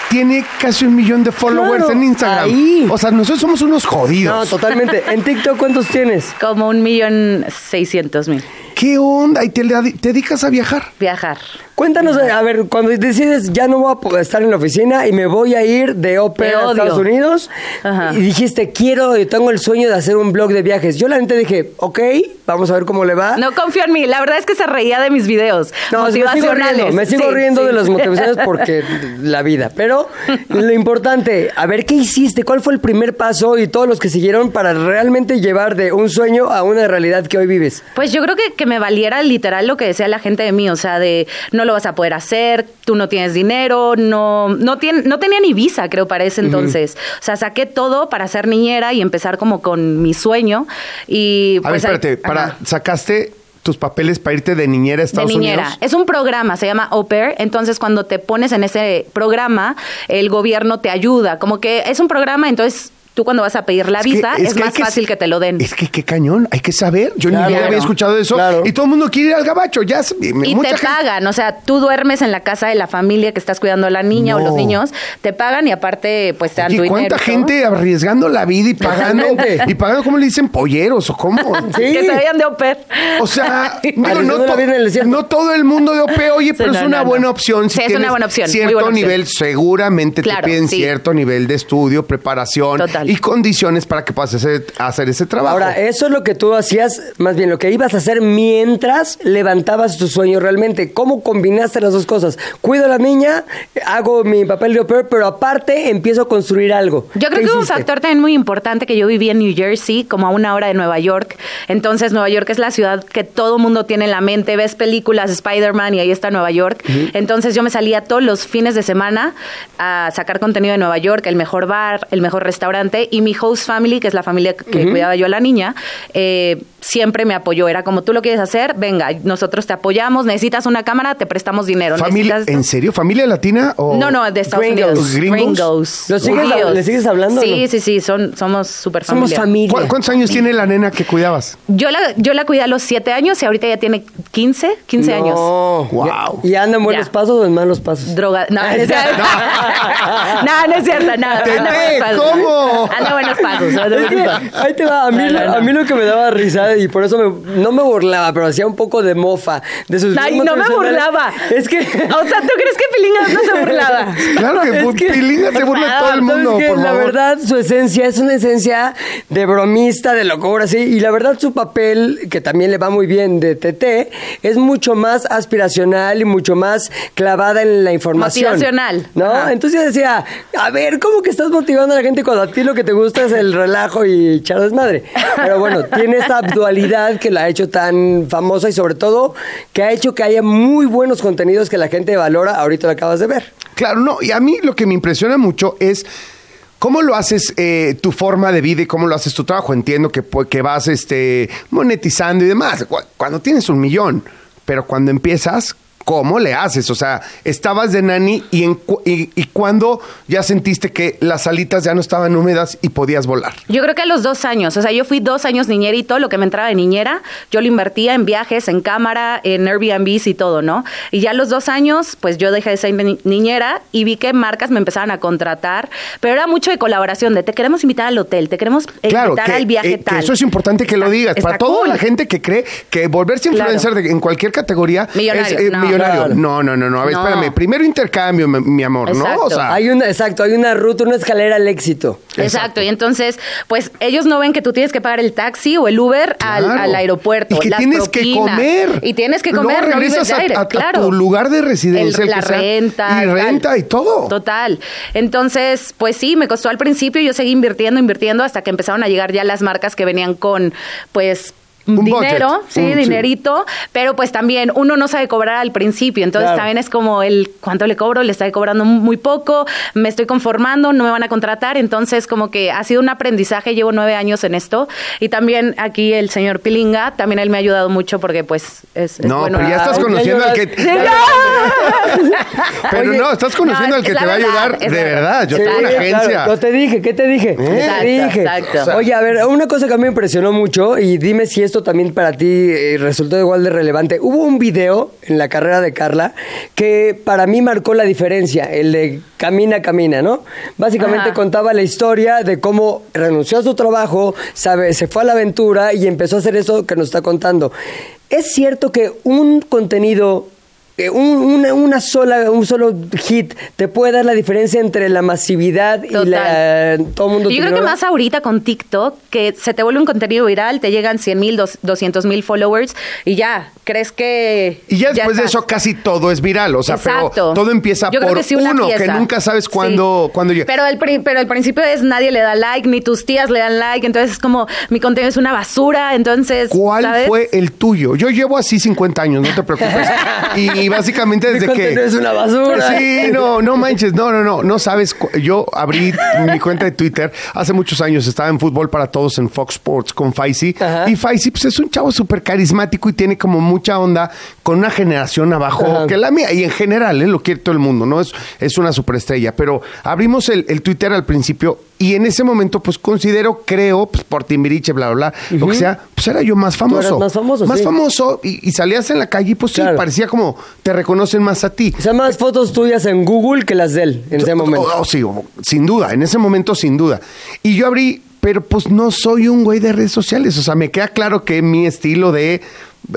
E: tiene casi un millón de followers
B: Claro,
E: en Instagram.
B: ahí.
E: O sea, nosotros somos unos
B: No,
E: jodidos.
B: totalmente. ¿En TikTok cuántos tienes?
F: Como un millón seiscientos mil.
E: ¿Qué onda? ¿Y te, te dedicas a viajar?
F: Viajar.
B: Cuéntanos, a ver, cuando decides ya no voy a estar en la oficina y me voy a ir de ópera a. Estados Unidos
F: Ajá.
B: y dijiste, quiero, y tengo el sueño de hacer un blog de viajes. Yo la neta dije, ok, vamos a ver cómo le va.
F: No confío en mí. La verdad es que se reía de mis videos
B: No, me sigo
F: motivacionales.
B: riendo, me sigo
F: Sí,
B: riendo
F: sí.
B: de las motivaciones porque la vida. Pero lo importante, a ver, ¿qué hiciste? ¿Cuál fue el primer paso y todos los que siguieron para realmente llevar de un sueño a una realidad que hoy vives?
F: Pues yo creo que, que me valiera literal lo que decía la gente de mí, o sea, de no lo vas a poder hacer, tú no tienes dinero, no no, tien- no tenía ni visa, creo, para ese entonces. O sea, saqué todo para ser niñera y empezar como con mi sueño. Y,
E: A ver,
F: pues, ahí-
E: espérate, para, sacaste tus papeles para irte de niñera a
F: de
E: Estados
F: niñera.
E: Unidos.
F: Es un programa, se llama Au Pair. Entonces, cuando te pones en ese programa, el gobierno te ayuda. Como que es un programa, entonces tú cuando vas a pedir la
E: Es que-
F: visa, es,
E: que
F: más
E: que-
F: fácil que te lo den.
E: Es que qué cañón, hay que saber. Yo
B: Claro.
E: ni siquiera había escuchado de eso.
B: Claro.
E: Y todo el mundo quiere ir al gabacho. Ya,
F: Y
E: mucha
F: te
E: gente-
F: pagan, o sea, tú duermes en la casa de la familia que estás cuidando a la niña o los niños, te pagan y aparte pues te dan tu dinero.
E: ¿Cuánta gente arriesgando la vida y pagando? Y pagando, ¿cómo le dicen? Polleros o cómo.
B: Sí.
F: Que se vayan de pair.
E: O sea, digo, no, to- todo el mundo de OP, oye, pero
F: no,
E: es una
F: no, no.
E: buena opción.
F: Sí, es una buena opción,
E: Cierto
F: buena opción.
E: nivel, seguramente
F: Claro,
E: te piden cierto nivel de estudio, preparación
F: Total.
E: Y condiciones para que puedas hacer, hacer ese trabajo.
B: Ahora, eso es lo que tú hacías, más bien lo que ibas a hacer mientras levantabas tu sueño realmente. ¿Cómo combinaste las dos cosas? Cuido a la niña, hago mi papel de au pair, pero aparte empiezo a construir algo.
F: Yo creo
B: ¿Qué
F: que un
B: hiciste?
F: factor también muy importante que yo viví en New Jersey, como a una hora de Nueva York. Entonces, Nueva York es la ciudad que todo mundo tiene en la mente. Ves películas, Spider-Man y ahí está Nueva York. Entonces, yo me salía todos los fines de semana a sacar contenido de Nueva York, el mejor bar, el mejor restaurante. Y mi host family, que es la familia que cuidaba yo a la niña, eh, siempre me apoyó. Era como tú lo quieres hacer, venga, nosotros te apoyamos. Necesitas una cámara, te prestamos dinero.
E: ¿Familia,
F: Necesitas-
E: ¿En serio? ¿Familia latina? O...
F: no, no, de Estados
B: Gringos.
F: Unidos.
E: ¿Gringos?
F: Gringos.
B: ¿Los sigues- le sigues hablando o
F: Sí,
B: no?
F: sí, sí, son, somos súper
B: Somos
F: familia.
B: familia.
E: ¿Cu- ¿Cuántos años tiene la nena que cuidabas?
F: Yo la, yo la cuidé a los 7 años y ahorita ya tiene 15, 15 años.
B: No.
E: Wow.
B: ¿Y anda en buenos
F: Ya.
B: pasos o en malos pasos?
F: Droga. No, no es cierto. No, no es cierto. No, pasos.
E: ¿cómo?
F: Anda en buenos pasos. anda en
B: Es que,
F: buenos pasos.
B: ahí te va, a mí,
F: No, no, no.
B: a mí lo que me daba risa y por eso me- no me burlaba, pero hacía un poco de mofa de sus
F: Ay, no me burlaba.
B: Es que...
F: O sea, ¿tú crees que Pilingas no se burlaba?
E: Claro que,
B: Es que-
E: Pilinga se burla de todo el
B: ¿Sabes
E: mundo,
B: qué?
E: por
B: La
E: favor.
B: verdad, su esencia es una esencia de bromista, de locura, así. Y la verdad, su papel, que también le va muy bien de TT, es mucho más aspiracional y mucho más clavada en la información.
F: Motivacional.
B: ¿No?
F: Ajá.
B: Entonces yo decía, A ver, ¿cómo que estás motivando a la gente cuando a ti lo que te gusta es el relajo y echar desmadre? Pero bueno, tiene esta dualidad que la ha hecho tan famosa y sobre todo que ha hecho que haya muy buenos contenidos que la gente valora. Ahorita lo acabas de ver.
E: Claro, no, y a mí lo que me impresiona mucho es cómo lo haces eh, tu forma de vida y cómo lo haces tu trabajo. Entiendo que, pu- que vas este, monetizando y demás. Cu- Cuando tienes un millón, pero cuando empiezas, ¿cómo le haces? O sea, estabas de nani y, en, cu- y, y cuando ya sentiste que las alitas ya no estaban húmedas y podías volar.
F: Yo creo que a los dos años, o sea, yo fui dos años niñera y todo lo que me entraba de niñera, yo lo invertía en viajes, en cámara, en Airbnbs y todo, ¿no? Y ya a los dos años, pues yo dejé de ser ni- niñera y vi que marcas me empezaban a contratar, pero era mucho de colaboración, de te queremos invitar al hotel, te queremos eh,
E: Claro,
F: invitar
E: que,
F: al viaje
E: eh, que
F: tal.
E: eso es importante que lo digas. Para toda la gente que cree que volverse
F: Claro.
E: influencer de- en cualquier categoría
F: Millonario,
E: es eh,
F: no.
E: millonario.
B: Claro.
E: No, no, no, no. A ver,
F: No.
E: espérame. Primero intercambio, mi, mi amor, ¿no? O
F: Exacto.
E: sea,
B: Hay una, exacto, hay una ruta, una escalera al éxito.
F: Exacto. y entonces, pues ellos no ven que tú tienes que pagar el taxi o el Uber al,
E: Claro.
F: al aeropuerto.
E: Y que
F: las
E: tienes que comer.
F: Y tienes que
E: Luego
F: comer, no vives
E: regresas
F: de
E: a-
F: aire,
E: a- a
F: claro.
E: tu lugar de residencia,
F: El-
E: el
F: la
E: que sea,
F: renta.
E: y
F: tal.
E: renta y todo.
F: Total. Entonces, pues sí, me costó al principio, yo seguí invirtiendo, invirtiendo, hasta que empezaron a llegar ya las marcas que venían con, pues,
E: Un
F: dinero,
E: budget.
F: sí,
E: Un- sí.
F: dinerito, pero pues también uno no sabe cobrar al principio, entonces
B: Claro.
F: también es como el cuánto le cobro, le estoy cobrando muy poco, me estoy conformando, no me van a contratar, entonces como que ha sido un aprendizaje, llevo nueve años en esto y también aquí el señor Pilinga, también él me ha ayudado mucho porque pues es, es
E: No,
F: bueno.
E: pero ya estás conociendo al que. Pero
B: Oye,
E: no, estás conociendo
F: no,
E: al que te va a ayudar de verdad.
F: verdad.
E: Yo
F: Sí,
E: tengo una
B: claro,
E: agencia.
B: yo te dije, ¿qué te dije? ¿Qué
F: Exacto,
B: te dije?
F: exacto.
B: Oye, a ver, una cosa que a mí me impresionó mucho y dime si esto también para ti eh, resultó igual de relevante. Hubo un video en la carrera de Carla que para mí marcó la diferencia, el de Camina, Camina, ¿no? Básicamente
F: Ajá.
B: contaba la historia de cómo renunció a su trabajo, sabe, se fue a la aventura y empezó a hacer eso que nos está contando. ¿Es cierto que un contenido un, una, una sola, un solo hit te puede dar la diferencia entre la masividad y la, todo el mundo
F: Yo creo que más ahorita con TikTok, que se te vuelve un contenido viral, te llegan 100 mil, 200 mil followers y ya, crees que...
E: Y ya después de
F: estás.
E: eso casi todo es viral, o sea,
F: Exacto.
E: pero todo empieza
F: Yo
E: por
F: que sí,
E: uno, que nunca sabes
F: Sí.
E: cuándo, cuándo llega.
F: Pero el, pri- pero el principio es nadie le da like, ni tus tías le dan like, entonces es como mi contenido es una basura, entonces...
E: ¿Cuál
F: ¿sabes?
E: fue el tuyo? Yo llevo así 50 años, no te preocupes. y básicamente
B: Mi
E: desde que...
B: es una basura.
E: Sí, no, no manches, no, no, no, no sabes. Yo abrí mi cuenta de Twitter hace muchos años, estaba en Fútbol para Todos en Fox Sports con Faisy.
B: Ajá.
E: Y Faisy pues, es un chavo súper carismático y tiene como mucha onda con una generación abajo
B: Ajá.
E: que la mía. Y en general, ¿eh? lo quiere todo el mundo, ¿no? Es, es una superestrella. Pero abrimos el, el Twitter al principio y en ese momento, pues considero, creo, pues por Timbiriche, bla, bla, bla, lo que sea, pues era yo más famoso.
B: eras más famoso,
E: Más
B: sí.
E: famoso y, y salías en la calle y pues sí, parecía como te reconocen más a ti.
B: O sea, más fotos tuyas en Google que las de él en ese momento.
E: Oh, oh, sí, oh, sin duda, en ese momento sin duda. Y yo abrí, pero pues no soy un güey de redes sociales. O sea, me queda claro que mi estilo de,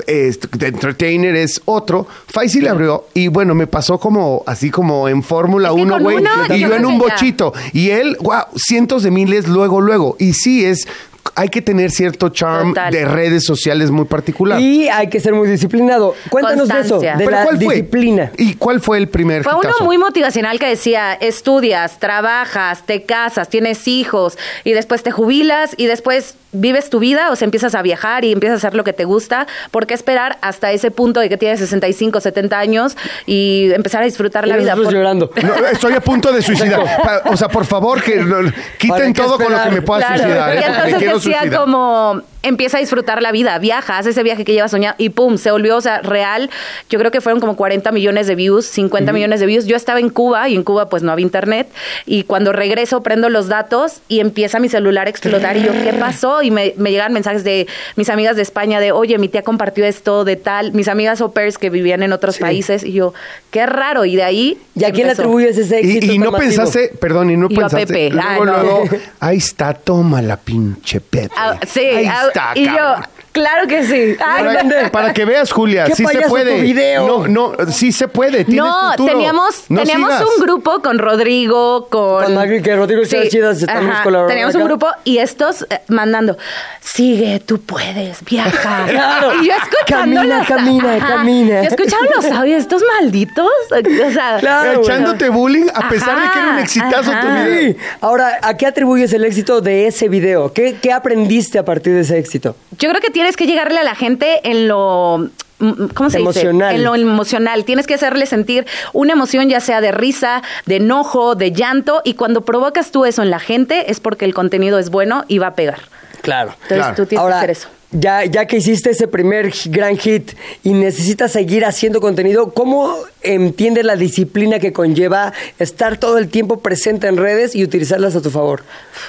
E: eh, de entertainer es otro. Faisy le abrió y bueno, me pasó como así como en Fórmula
F: Es que
E: 1,
F: con
E: güey. Y
F: yo
E: yo en un bochito. Y él, wow, cientos de miles luego, luego. Y sí, es... Hay que tener cierto charm
F: Total.
E: de redes sociales muy particular.
B: Y hay que ser muy disciplinado. Cuéntanos de eso, de
E: ¿Pero
B: la
E: cuál fue?
B: disciplina.
E: ¿Y cuál fue el primer
F: Fue uno muy motivacional que decía, estudias, trabajas, te casas, tienes hijos y después te jubilas y después vives tu vida, o sea, empiezas a viajar y empiezas a hacer lo que te gusta. ¿Por qué esperar hasta ese punto de que tienes 65, 70 años y empezar a disfrutar la vida? Por-
B: llorando.
E: No, estoy a punto de suicidar. O sea, por favor, que no-
B: ¿Para
E: quiten todo con lo que me pueda
F: Claro.
E: suicidar. ¿eh?
F: Y entonces decía
E: suicidar.
F: como empieza a disfrutar la vida, viaja, haz ese viaje que llevas soñado y pum, se volvió, o sea, real. Yo creo que fueron como 40 millones de views, 50 millones de views. Yo estaba en Cuba y en Cuba pues no había internet y cuando regreso prendo los datos y empieza mi celular a explotar y yo, ¿qué pasó? Y me, me llegan mensajes de mis amigas de España de, oye, mi tía compartió esto, de tal, mis amigas au pairs que vivían en otros países y yo, qué raro. Y de ahí...
B: ¿Y a quién le atribuyes ese éxito?
E: Y, no
B: masivo?
E: pensaste, perdón, y no
F: Y yo a
E: pensaste.
F: Pepe.
E: Luego,
F: Ah, no.
E: luego, ahí está, toma la pinche Pepe.
F: Ah, sí,
E: ahí
F: ah, 打。一
E: 二。
F: Claro que sí. Ay,
E: Para,
F: no.
E: para que veas, Julia,
B: ¿Qué
E: sí se puede.
B: tu video?
E: No, no, sí se puede. tienes
F: No,
E: futuro.
F: teníamos,
E: No
F: teníamos
E: sigas.
F: un grupo con Rodrigo, con...
B: Con Magri, que Rodrigo Chivas Chidas estamos
F: ajá,
B: colaborando
F: Teníamos un
B: acá.
F: grupo y estos eh, mandando, sigue, tú puedes, viaja.
B: Claro.
F: Y yo escuchando
B: Camina,
F: los-
B: camina, camina.
F: Yo escuchaba los audios, estos malditos. O sea,
B: Claro.
E: Echándote bullying a pesar de que era un
F: Ajá,
E: exitazo tu
F: ajá.
E: video.
B: Sí. Ahora, ¿a qué atribuyes el éxito de ese video? ¿Qué, qué aprendiste a partir de ese éxito?
F: Yo creo que tienes que llegarle a la gente en lo mm, ¿cómo se
B: Emocional.
F: dice? En lo emocional. Tienes que hacerle sentir una emoción ya sea de risa, de enojo, de llanto y cuando provocas tú eso en la gente es porque el contenido es bueno y va a pegar.
B: Claro.
F: Entonces
E: Claro.
F: tú tienes
B: Ahora,
F: que hacer eso.
B: Ya, ya que hiciste ese primer gran hit y necesitas seguir haciendo contenido, ¿cómo entiendes la disciplina que conlleva estar todo el tiempo presente en redes y utilizarlas a tu favor?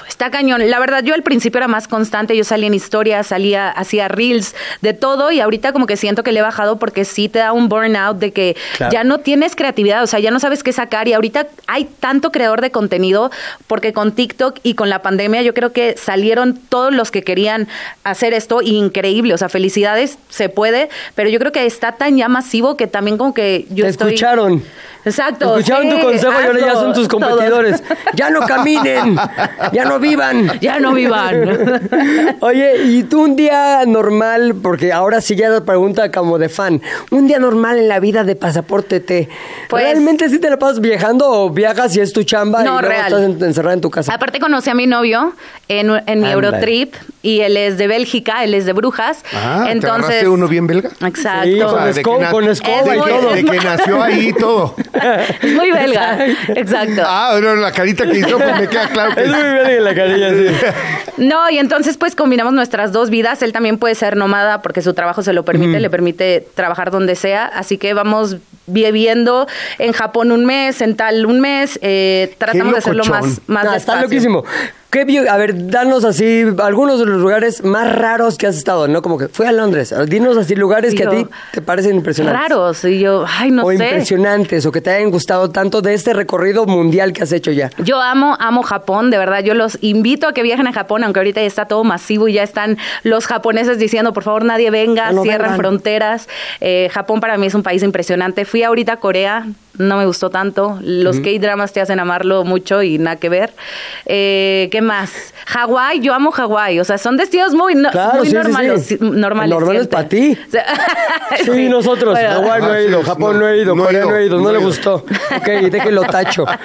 F: Está cañón. La verdad, yo al principio era más constante. Yo salía en historias, salía, hacía reels, de todo. Y ahorita como que siento que le he bajado porque sí te da un burnout de que
B: Claro.
F: ya no tienes creatividad, o sea, ya no sabes qué sacar. Y ahorita hay tanto creador de contenido porque con TikTok y con la pandemia yo creo que salieron todos los que querían hacer esto y increíble. O sea, felicidades, se puede. Pero yo creo que está tan ya masivo que también como que yo
B: Te
F: estoy...
B: escucharon.
F: Exacto.
B: Escucharon
F: sí,
B: tu consejo y ahora ya son tus competidores. Ya no caminen, ya no vivan.
F: Ya no vivan.
B: Oye, y tú un día normal, porque ahora sí ya la pregunta como de fan, un día normal en la vida de Pasaporte T,
F: Pues-
B: ¿realmente sí te la pasas viajando o viajas y es tu chamba
F: No,
B: y luego
F: real.
B: estás en- encerrada en tu casa?
F: Aparte conocí a mi novio en, en mi. Eurotrip y él es de Bélgica, él es de Brujas.
E: Ah, ¿te
F: Entonces,
E: agarraste uno bien belga?
F: Exacto.
B: Sí,
E: O sea,
B: con, escoba
F: Es
B: y todo.
E: De que nació ahí todo.
F: es muy belga. Exacto.
E: Ah, no, la carita que hizo, pues me queda claro que
B: Es muy bien en la carilla, sí.
F: No, y entonces pues combinamos nuestras dos vidas. Él también puede ser nómada porque su trabajo se lo permite, le permite trabajar donde sea. Así que vamos viviendo en Japón un mes, en tal un mes. eh, tratamos de hacerlo más, más
B: No, está
F: despacio.
B: loquísimo. ¿Qué vio- a ver, danos así algunos de los lugares más raros que has estado, ¿no? Como que fui a Londres. Dinos así lugares que a ti te parecen impresionantes.
F: Raros. Y yo, ay, no
B: o
F: sé.
B: impresionantes, o que te hayan gustado tanto de este recorrido mundial que has hecho ya.
F: Yo amo, amo Japón, de verdad. Yo los invito a que viajen a Japón, aunque ahorita ya está todo masivo y ya están los japoneses diciendo, por favor, nadie venga,
B: No, no
F: cierren
B: vengan.
F: fronteras. Eh, Japón para mí es un país impresionante. Fui ahorita a Corea, no me gustó tanto. Los K-dramas te hacen amarlo mucho y nada que ver. Eh, ¿Qué más? Hawái, yo amo Hawái. O sea, son destinos muy, no-
B: Claro,
F: muy
B: sí,
F: normales.
B: sí.
F: normales.
B: Normales
F: siempre.
B: pa' ti. Sí, nosotros.
F: Bueno.
B: Hawái no
E: Ah,
B: he
E: sí,
B: ido, Japón
E: no,
B: no he ido,
E: no
B: Corea
E: ido,
B: no he ido, no,
E: no
B: le gustó. Ok, déjelo tacho.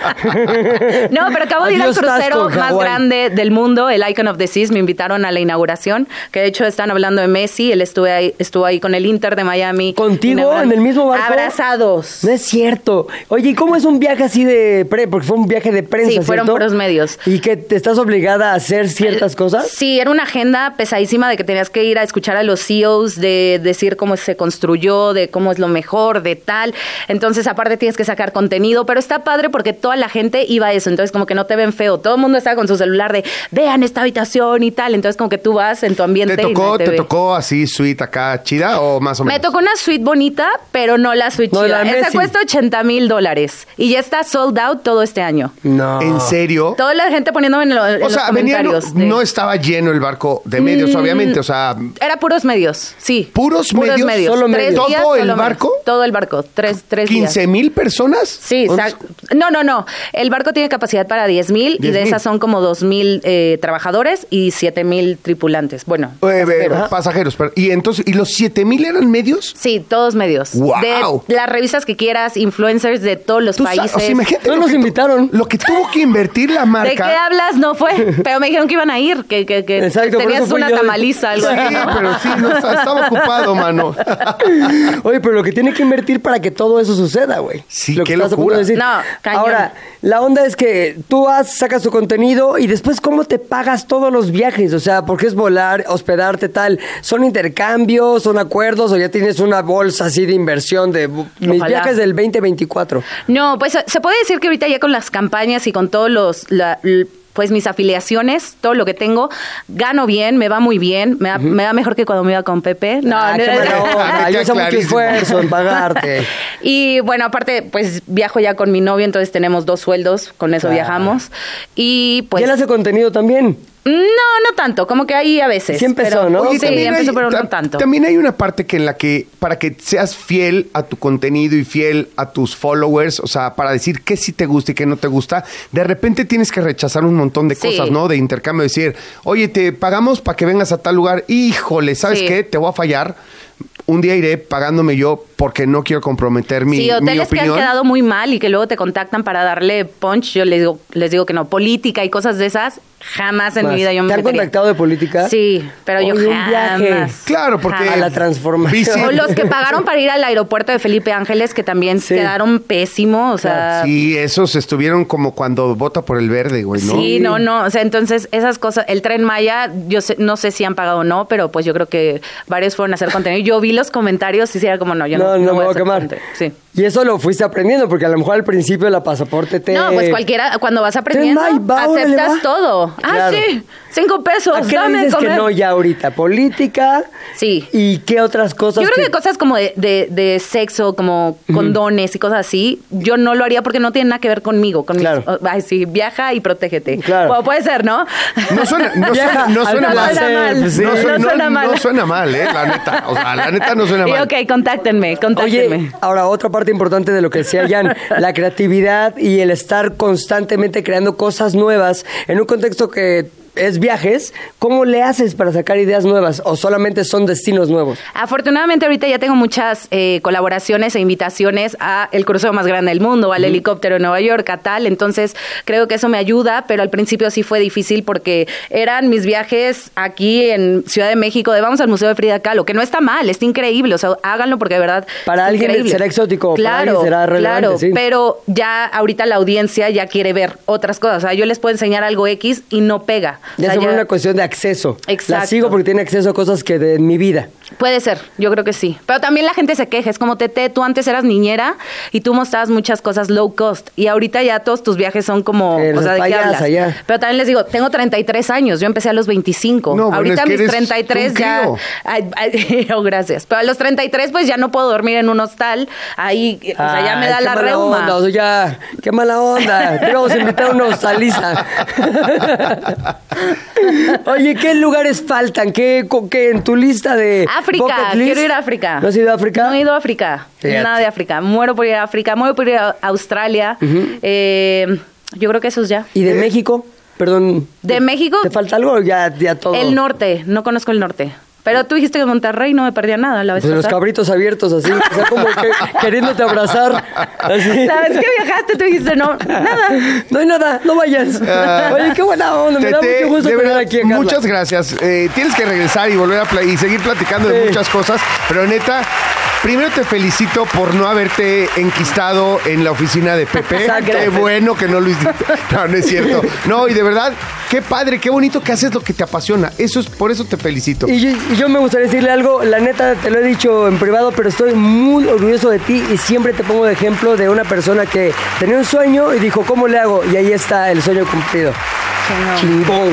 F: No, pero acabo de ir al crucero más grande del mundo, el Icon of the Seas. Me invitaron a la inauguración, que de hecho están hablando de Messi. Él estuvo ahí, estuvo ahí con el Inter de Miami.
B: ¿Contigo en el mismo barco?
F: Abrazados.
B: No es cierto. Oye, ¿y cómo es un viaje así de pre? Porque fue un viaje de prensa,
F: Sí, fueron
B: ¿cierto?
F: puros medios.
B: ¿Y que te estás obligada a hacer ciertas cosas?
F: Sí, era una agenda pesadísima de que tenías que ir a escuchar a los CEOs, de decir cómo se construyó, de cómo es lo mejor, de tal. Entonces, aparte tienes que sacar contenido, pero está padre porque toda la gente iba a eso, entonces como que no te ven feo. Todo el mundo estaba con su celular de, vean esta habitación y tal. Entonces como que tú vas en tu ambiente
E: ¿Te tocó, te tocó así suite acá chida o más o menos?
F: Me tocó una suite bonita, pero no la suite
B: No,
F: chida.
B: la
F: Esa cuesta 80 mil dólares y ya está sold out todo este año.
B: No.
E: ¿En serio?
F: Toda la gente poniéndome en, lo- en
E: O
F: los
E: sea, venía, no,
F: comentarios. de-
E: no estaba lleno el barco de medios,
F: Mm,
E: obviamente. O sea,
F: Era puros medios, sí.
E: ¿Puros medios?
B: Solo medios.
F: días,
E: ¿Todo el
F: solo medios.
E: barco?
F: Todo el barco, tres, tres días.
E: ¿15 mil personas?
F: Sí. No, no, no. El barco tiene capacidad para 10 mil y de
E: 10,000.
F: esas son como 2 mil eh, trabajadores y 7 mil tripulantes. Bueno,
E: Eh, eh,
F: pasajeros.
E: pasajeros. pero- y entonces, ¿y los 7 mil eran medios?
F: Sí, todos medios. De las revistas que quieras, influencers de todos los
E: Tú sa-
F: países.
E: o sea, imagínate
B: No
E: lo
B: nos
E: que tu-
B: invitaron.
E: Lo que tuvo que invertir la marca.
F: ¿De qué hablas? No fue. Pero me dijeron que iban a ir, que, que, que
B: Exacto, por
F: tenías
B: eso fui
F: una
B: yo.
F: tamaliza, algo
E: Sí,
F: así. ¿no?
E: pero sí, no, está- estaba ocupado, mano.
B: Oye, pero lo que tiene que invertir para que todo eso suceda, güey.
E: Sí,
B: lo que
E: qué
B: estás a punto
E: locura.
B: de decir.
F: No, cañón.
B: Ahora, la onda es que tú vas, sacas tu contenido y después, ¿cómo te pagas todos los viajes? O sea, porque es volar, hospedarte, tal. ¿Son intercambios, son acuerdos o ya tienes una bolsa así de inversión de bu- mis
F: Ojalá.
B: viajes del 2024?
F: No, pues se puede decir que ahorita ya con las campañas y con todos los... la- pues mis afiliaciones, todo lo que tengo, gano bien, me va muy bien, me, va, me va mejor que cuando me iba con Pepe. No,
B: Ah,
F: no,
B: qué mala onda.
E: Me
B: Yo hice mucho esfuerzo en pagarte.
F: Y bueno, aparte, pues viajo ya con mi novio, entonces tenemos dos sueldos, con eso
B: Claro.
F: viajamos. Y pues...
B: ¿Y él hace contenido también?
F: No, no tanto, como que ahí a veces.
B: Sí empezó,
F: pero-
B: ¿no?
F: Sí,
E: también
F: empezó,
E: hay-
F: pero no tanto.
E: También hay una parte que en la que, para que seas fiel a tu contenido y fiel a tus followers, o sea, para decir qué sí te gusta y qué no te gusta, de repente tienes que rechazar un montón de
F: Sí.
E: cosas, ¿no? De intercambio, decir, oye, te pagamos para que vengas a tal lugar, híjole, ¿sabes
F: Sí.
E: qué? Te voy a fallar. Un día iré pagándome yo porque no quiero comprometer mi,
F: sí,
E: mi
F: hoteles que han
E: opinión.
F: quedado muy mal y que luego te contactan para darle punch, yo les digo, les digo que no. Política y cosas de esas, jamás en
B: Más.
F: mi vida yo me
B: ¿Te han
F: metería.
B: contactado de política?
F: Sí, pero yo
B: Oye, un viaje.
F: jamás.
E: Claro, porque
F: jamás.
B: A la transformación.
F: O los que pagaron para ir al aeropuerto de Felipe Ángeles, que también
B: Sí.
F: quedaron pésimos, o sea...
E: Sí, esos estuvieron como cuando vota por el verde, güey, ¿no?
F: Sí, no, no, o sea, entonces esas cosas, el tren Maya, yo sé- no sé si han pagado o no, pero pues yo creo que varios fueron a hacer contenido. Yo vi los comentarios y sí era como, no, yo no,
B: No, no, me voy a quemar.
F: contenido. Sí.
B: Y eso lo fuiste aprendiendo, porque a lo mejor al principio la pasaporte te...
F: No, pues cualquiera, cuando vas aprendiendo,
B: Tren Maya, va, órale,
F: aceptas
B: va.
F: todo. Ah,
B: Claro.
F: sí, cinco pesos,
B: ¿A qué le
F: dame
B: dices que no ya ahorita? ¿Política?
F: Sí.
B: ¿Y qué otras cosas?
F: Yo creo que cosas como de, de- de sexo, como condones y cosas así, yo no lo haría porque no tiene nada que ver conmigo. Con mis-
B: Claro.
F: oh, ay, sí, viaja y protégete.
B: Claro.
F: Bueno, puede ser, ¿no?
E: No suena, no suena, no suena mal.
F: suena mal.
B: sí.
E: No, su-
F: No
E: no-
F: suena mal.
E: no suena mal, ¿eh? La neta. O sea, la neta no suena
F: Y,
E: mal.
F: ok, contáctenme, contáctenme.
B: Oye, ahora otra parte importante de lo que decía Jan, la creatividad y el estar constantemente creando cosas nuevas en un contexto que es viajes, ¿cómo le haces para sacar ideas nuevas o solamente son destinos nuevos?
F: Afortunadamente ahorita ya tengo muchas eh, colaboraciones e invitaciones a el crucero más grande del mundo, al helicóptero de Nueva York, a tal, entonces creo que eso me ayuda, pero al principio sí fue difícil porque eran mis viajes aquí en Ciudad de México, de vamos al Museo de Frida Kahlo, que no está mal, está increíble, o sea, háganlo porque de verdad
B: Para
F: es
B: alguien
F: increíble.
B: será exótico, para
F: claro,
B: alguien será relevante,
F: claro,
B: sí.
F: pero ya ahorita la audiencia ya quiere ver otras cosas, o sea, yo les puedo enseñar algo X y no pega. O
B: Ya
F: sea,
B: se
F: ya-
B: una cuestión de acceso. La
F: Exacto.
B: sigo porque tiene acceso a cosas que de en mi vida.
F: Puede ser, yo creo que sí. Pero también la gente se queja, es como Tete, tú antes eras niñera y tú mostrabas muchas cosas low cost y ahorita ya todos tus viajes son como,
B: Eres
F: o sea, ¿de qué hablas?
B: ya.
F: Pero también les digo, tengo 33 años, yo empecé a los 25.
E: No, bueno,
F: ahorita
E: es que
F: mis
E: eres
F: 33
E: un
F: ya ay, ay, oh, gracias. Pero a los 33 pues ya no puedo dormir en un hostal, ahí o sea, ya me da
B: qué
F: la
B: mala
F: reuma.
B: onda, o sea, ya, qué mala onda. Te vamos a invitar a una hostaliza. Oye, ¿qué lugares faltan? ¿Qué, qué en tu lista de
F: África,
B: list?
F: quiero ir a África.
B: ¿No has ido a África?
F: No he ido a África.
B: Fíjate.
F: Nada de África. Muero por ir a África, muero por ir a Australia. Eh, yo creo que eso es ya.
B: ¿Y de México? Perdón.
F: ¿De
B: ¿te-
F: México?
B: ¿Te falta algo o ya, ya todo?
F: El norte, no conozco el norte. Pero tú dijiste que Monterrey no me perdía nada la vez
B: Pues los
F: pasada.
B: cabritos abiertos así, o sea, como que queriéndote abrazar. Así.
F: La vez que viajaste tú dijiste no, nada.
B: No hay nada, no vayas.
E: Ah.
B: Oye, qué buena onda, me da
E: Tete,
B: mucho gusto
E: de
B: tener aquí Carla.
E: muchas gracias. Eh, tienes que regresar y volver a y seguir platicando de muchas cosas, pero neta, primero te felicito por no haberte enquistado en la oficina de Pepe. Qué bueno que no lo hiciste. No, no es cierto. No, y de verdad, qué padre, qué bonito que haces lo que te apasiona. Eso es por eso te felicito.
B: Y yo, y yo me gustaría decirle algo, la neta te lo he dicho en privado, pero estoy muy orgulloso de ti y siempre te pongo de ejemplo de una persona que tenía un sueño y dijo, ¿cómo le hago? Y ahí está el sueño cumplido. Chingón.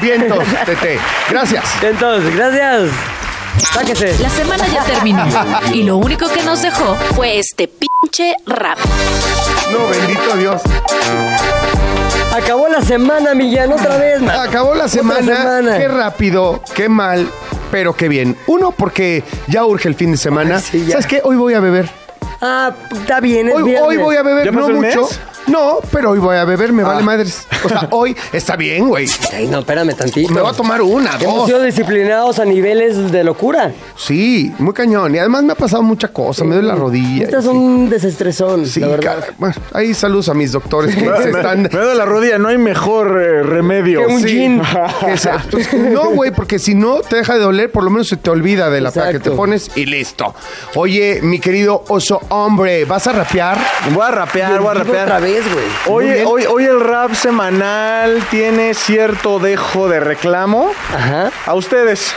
E: Vientos, Tete. Gracias.
B: Entonces, gracias. Sáquese.
D: La semana ya terminó y lo único que nos dejó fue este pinche rap.
E: No, bendito Dios.
B: Acabó la semana, Millán, otra vez, man.
E: Acabó la semana.
B: semana.
E: Qué rápido, qué mal, pero qué bien. Uno, porque ya urge el fin de semana.
B: Ay, sí, ya.
E: ¿Sabes qué? Hoy voy a beber.
B: Ah, está bien, es
E: Hoy, hoy voy a beber,
C: ¿Ya
E: no
C: pasó el
E: mucho.
C: mes?
E: No, pero hoy voy a beber, me vale
C: Ah.
E: madres. O sea, hoy está bien, güey.
B: Ay, no, espérame tantito.
E: Me voy a tomar una,
B: Hemos
E: dos.
B: sido disciplinados a niveles de locura.
E: Sí, muy cañón. Y además me ha pasado mucha cosa, me duele la rodilla.
B: Estas
E: sí.
B: son un desestresón,
E: Sí,
B: la verdad.
E: cara. Bueno, ahí saludos a mis doctores que se están...
C: Me duele la rodilla, no hay mejor eh, remedio.
B: Que un
C: Sí.
B: gin.
E: que se- pues, no, güey, porque si no te deja de doler, por lo menos se te olvida de la que
B: Exacto.
E: te pones y listo. Oye, mi querido oso hombre, ¿vas a rapear?
C: Voy a rapear, voy a rapear.
B: Otra vez, güey.
C: Hoy,
E: bien.
C: hoy, hoy el rap semanal tiene cierto dejo de reclamo
B: Ajá.
C: a ustedes.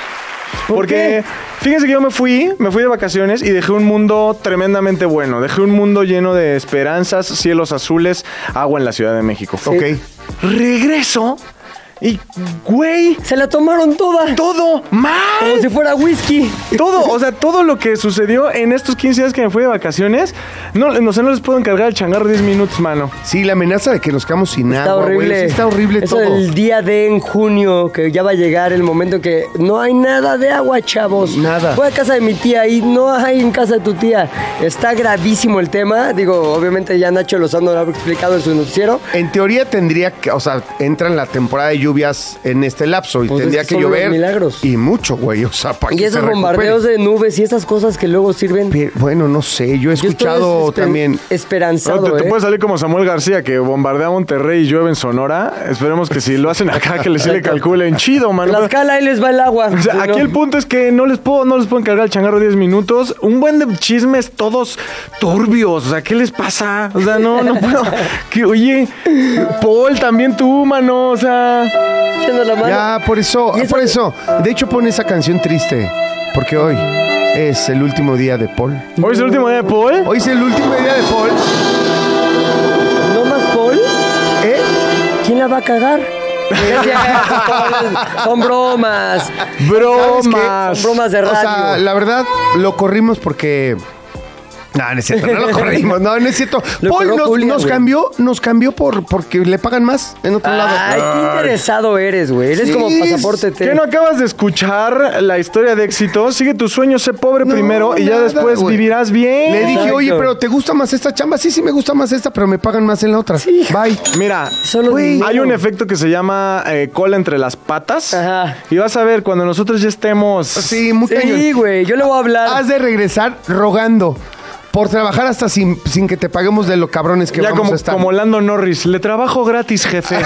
B: ¿Por
C: Porque
B: qué?
C: fíjense que yo me fui, me fui de vacaciones y dejé un mundo tremendamente bueno. Dejé un mundo lleno de esperanzas, cielos azules, agua en la Ciudad de México.
E: Ok.
C: Regreso Y, güey,
B: Se la tomaron toda.
C: todo mal.
B: Como si fuera whisky.
C: Todo, o sea, todo lo que sucedió en estos 15 días que me fui de vacaciones, no, no sé, no les puedo encargar el changarro 10 minutos, mano.
E: Sí, la amenaza de que nos quedamos sin
B: Está
E: agua, güey.
B: horrible.
E: Sí, está horrible
B: Eso
E: todo.
B: del día de en junio, que ya va a llegar el momento en que no hay nada de agua, chavos.
E: Nada.
B: Fue a casa de mi tía y no hay en casa de tu tía. Está gravísimo el tema. Digo, obviamente ya Nacho Lozano lo ha explicado en su noticiero.
E: En teoría tendría que, o sea, entra en la temporada de lluvias en este lapso y
B: Pues
E: tendría
B: es
E: que llover.
B: milagros.
E: Y mucho, güey. O sea, para
B: Y
E: que
B: esos
E: se
B: bombardeos de nubes y esas cosas que luego sirven.
E: Bueno, no sé, yo he
B: Yo
E: escuchado
B: esper-
E: también.
B: Esperanzado,
C: No, te, te
B: ¿eh?
C: puede salir como Samuel García que bombardea Monterrey y llueve en Sonora. Esperemos que si lo hacen acá, que les sí le calculen chido, mano.
B: Tlaxcala, ahí les va el agua.
C: O sea, aquí
B: ¿no?
C: el punto es que no les puedo, no les puedo encargar el changarro 10 minutos. Un buen de chismes todos turbios. O sea, ¿qué les pasa? O sea, no, no puedo. Que, oye, Paul, también tú, mano. O sea.
B: Echando la mano.
E: Ya, por eso,
B: Y eso-
E: por eso. De hecho, pone esa canción triste. Porque hoy es el último día de Paul.
C: Hoy es el último día de Paul.
E: Hoy es el último día de Paul.
B: ¿No más Paul?
E: ¿Eh?
B: ¿Quién la va a cagar? Son bromas.
C: Bromas.
B: Son bromas de radio.
E: O sea, la verdad, lo corrimos porque. No, no es cierto, no lo corrimos, no, no es cierto.
B: Lo
E: Paul nos,
B: Julia,
E: nos
B: güey.
E: cambió, nos cambió por porque le pagan más en otro lado.
B: Ay, qué interesado eres, güey. Eres
E: Sí,
B: como pasaporte T.
C: ¿Qué no acabas de escuchar la historia de éxito? Sigue tu sueño, sé pobre
E: No,
C: primero y ya
E: nada,
C: después
E: güey.
C: vivirás bien.
E: Le dije,
B: Exacto.
E: oye, pero ¿te gusta más esta chamba? Sí, sí, me gusta más esta, pero me pagan más en la otra. Bye.
C: Mira,
B: Solo dinero.
C: hay un efecto que se llama eh, cola entre las patas.
B: Ajá.
C: Y vas a ver, cuando nosotros ya estemos...
E: Sí, muy cañón.
B: Sí, güey. Yo le voy a hablar.
E: Has de regresar rogando por trabajar hasta sin, sin que te paguemos de lo cabrones que
C: ya
E: vamos
C: como,
E: a estar.
C: como Lando Norris. Le trabajo gratis, jefe.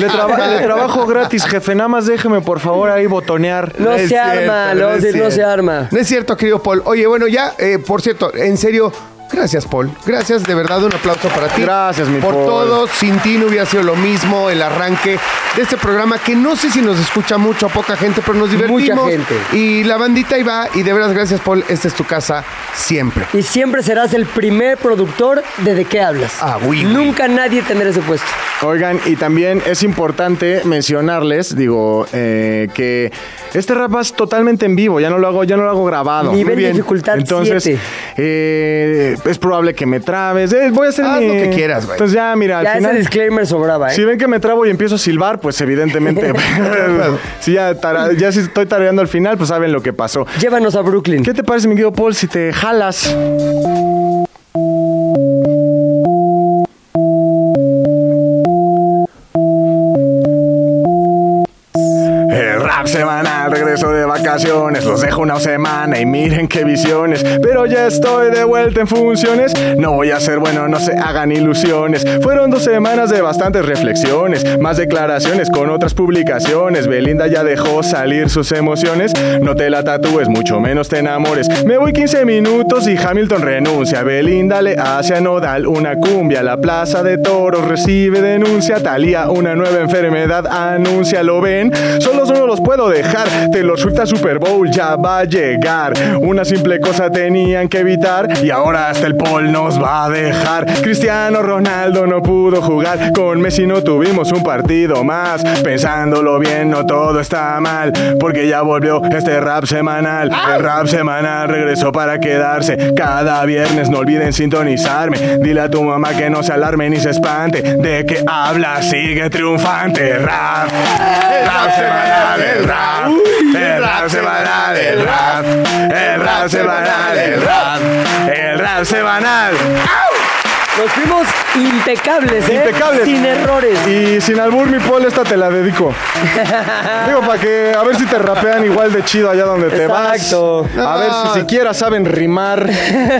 C: le, traba- le trabajo gratis, jefe. Nada más déjeme, por favor, ahí botonear.
B: No se arma,
E: cierto,
B: a
E: es
B: decir, no se arma.
E: No es cierto, querido Paul. Oye, bueno, ya, eh, por cierto, en serio, gracias, Paul. Gracias, de verdad, un aplauso para ti.
C: Gracias, mi
E: Por
C: Paul.
E: todo, sin ti no hubiera sido lo mismo el arranque de este programa que no sé si nos escucha mucho o poca gente, pero nos divertimos.
B: Mucha gente.
E: Y la bandita ahí va, y de veras, gracias, Paul. Esta es tu casa siempre.
B: Y siempre serás el primer productor de De qué hablas.
E: Ah, güey.
B: Nunca nadie tendrá ese puesto.
C: Oigan, y también es importante mencionarles, digo, eh, que este rap es totalmente en vivo, ya no lo hago, ya no lo hago grabado.
B: Nivel
C: Muy bien.
B: dificultad
C: Entonces,
B: siete.
C: eh, es probable que me trabes. Eh, voy a hacer
E: Haz
C: mi-
E: lo que quieras, güey.
C: Entonces ya, mira, al
B: Ya ese
C: final.
B: disclaimer sobraba, ¿eh?
C: Si ven que me trabo y empiezo a silbar, pues evidentemente. si ya, tara- ya si estoy tarareando al final, pues saben lo que pasó.
B: Llévanos a Brooklyn.
C: ¿Qué te parece, mi querido Paul, si te jalas? Rap semanal, regreso de vacaciones, los dejo una semana y miren qué visiones. Pero ya estoy de vuelta en funciones, no voy a ser bueno, no se hagan ilusiones. Fueron dos semanas de bastantes reflexiones, más declaraciones con otras publicaciones. Belinda ya dejó salir sus emociones, no te la tatúes, mucho menos te enamores. Me voy 15 minutos y Hamilton renuncia. Belinda le hace a Nodal una cumbia. La plaza de toros recibe denuncia. Talía una nueva enfermedad anuncia, lo ven. Solo no los puedo dejar. Te lo suelta Super Bowl, ya va a llegar. Una simple cosa tenían que evitar y ahora hasta el Paul nos va a dejar. Cristiano Ronaldo no pudo jugar. Con Messi no tuvimos un partido más. Pensándolo bien, no todo está mal. Porque ya volvió este rap semanal. El rap semanal regresó para quedarse. Cada viernes no olviden sintonizarme. Dile a tu mamá que no se alarme ni se espante. De que habla, sigue triunfante. Rap, rap semanal, el rap. El rap semanal, el rap. El rap semanal, el rap. El rap semanal.
B: Nos fuimos impecables, ¿eh?
C: Impecables.
B: Sin errores.
C: Y sin albur, mi Paul, esta te la dedico. Digo, para que a ver si te rapean igual de chido allá donde te
B: Exacto.
C: vas. A ver si siquiera saben rimar.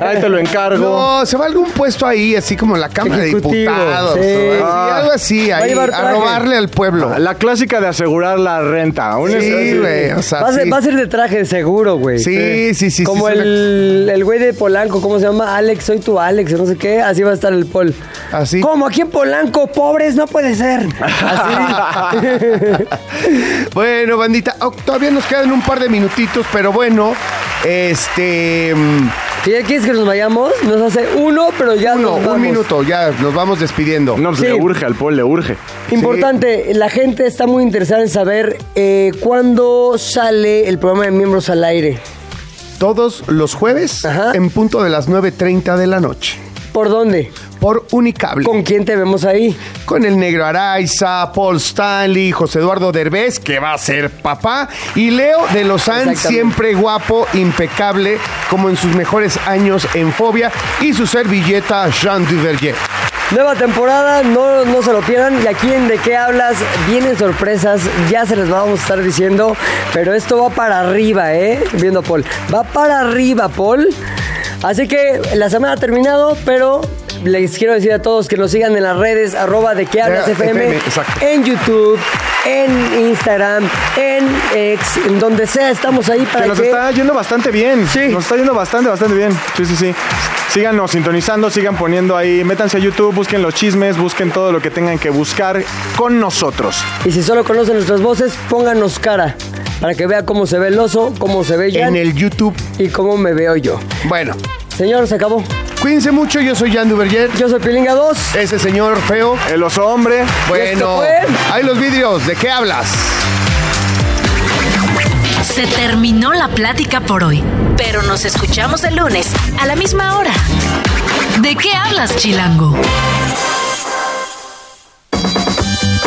C: Ahí te lo encargo.
E: No, se va a algún puesto ahí, así como la Cámara de
B: Ejecutivo,
E: Diputados.
B: sí.
E: o algo-
C: Ah.
E: algo así,
B: Va a
E: ahí, a,
B: traje.
E: robarle al pueblo.
C: La clásica de asegurar la renta. Un
E: Sí, güey, o sea,
B: Va a, ser,
E: sí.
B: va a ser de traje seguro, güey.
E: Sí, sí, sí.
B: Como
E: sí,
B: el, el güey de Polanco, ¿cómo se llama? Alex, soy tu Alex, o no sé qué. Así va a estar el Paul.
E: Así.
B: ¿Cómo? Aquí en Polanco, pobres, no puede ser. Así.
E: Bueno, bandita, oh, todavía nos quedan un par de minutitos, pero bueno, este. mm,
B: ¿Y ya quieres que nos vayamos? Nos hace uno, pero ya
E: Uno,
B: nos vamos.
E: un minuto, ya nos vamos despidiendo.
C: No, pues
B: Sí.
C: le urge al Paul, le urge.
B: Importante, la gente está muy interesada en saber eh, cuándo sale el programa de miembros al aire.
E: Todos los jueves
B: Ajá.
E: en punto de las 9.30 de la noche.
B: ¿Por dónde?
E: Por Unicable.
B: ¿Con quién te vemos ahí?
E: Con el negro Araiza, Paul Stanley, José Eduardo Derbez, que va a ser papá, y Leo de Lozán, siempre guapo, impecable, como en sus mejores años en Fobia, y su servilleta Jean Duverger.
B: Nueva temporada, no, no se lo pierdan. Y aquí en De qué hablas, vienen sorpresas, ya se les vamos a estar diciendo. Pero esto va para arriba, ¿eh? Viendo a Paul. Va para arriba, Paul. Así que la semana ha terminado, pero les quiero decir a todos que nos sigan en las redes, arroba de qué hablas FM, en YouTube, en Instagram, en X, en donde sea, estamos ahí para
C: Que nos
B: que...
C: está yendo bastante bien.
B: Sí.
C: Nos está yendo bastante, bastante bien. Sí, sí, sí. Síganos sintonizando, sigan poniendo ahí. Métanse a YouTube, busquen los chismes, busquen todo lo que tengan que buscar con nosotros.
B: Y si solo conocen nuestras voces, pónganos cara, para que vea cómo se ve el oso, cómo se ve Jan
E: En el YouTube.
B: y cómo me veo yo.
E: Bueno,
B: Señor, se acabó.
E: cuídense mucho, yo soy Jean Duverger.
B: Yo soy Pilinga 2.
E: Ese señor feo.
C: El oso hombre.
E: Bueno,
B: fue-
E: hay los vídeos. ¿De qué hablas?
D: Se terminó la plática por hoy, pero nos escuchamos el lunes a la misma hora. ¿De qué hablas, Chilango?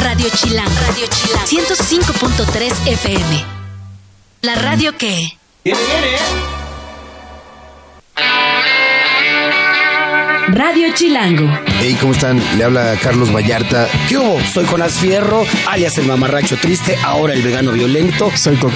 D: Radio Chilango, Radio Chilango, 105.3 FM. La radio que... Radio Chilango.
G: Hey, ¿cómo están? Le habla Carlos Vallarta.
H: ¿Qué hubo? Soy Jonás Fierro, alias el mamarracho triste, ahora el vegano violento.
C: Soy Coco.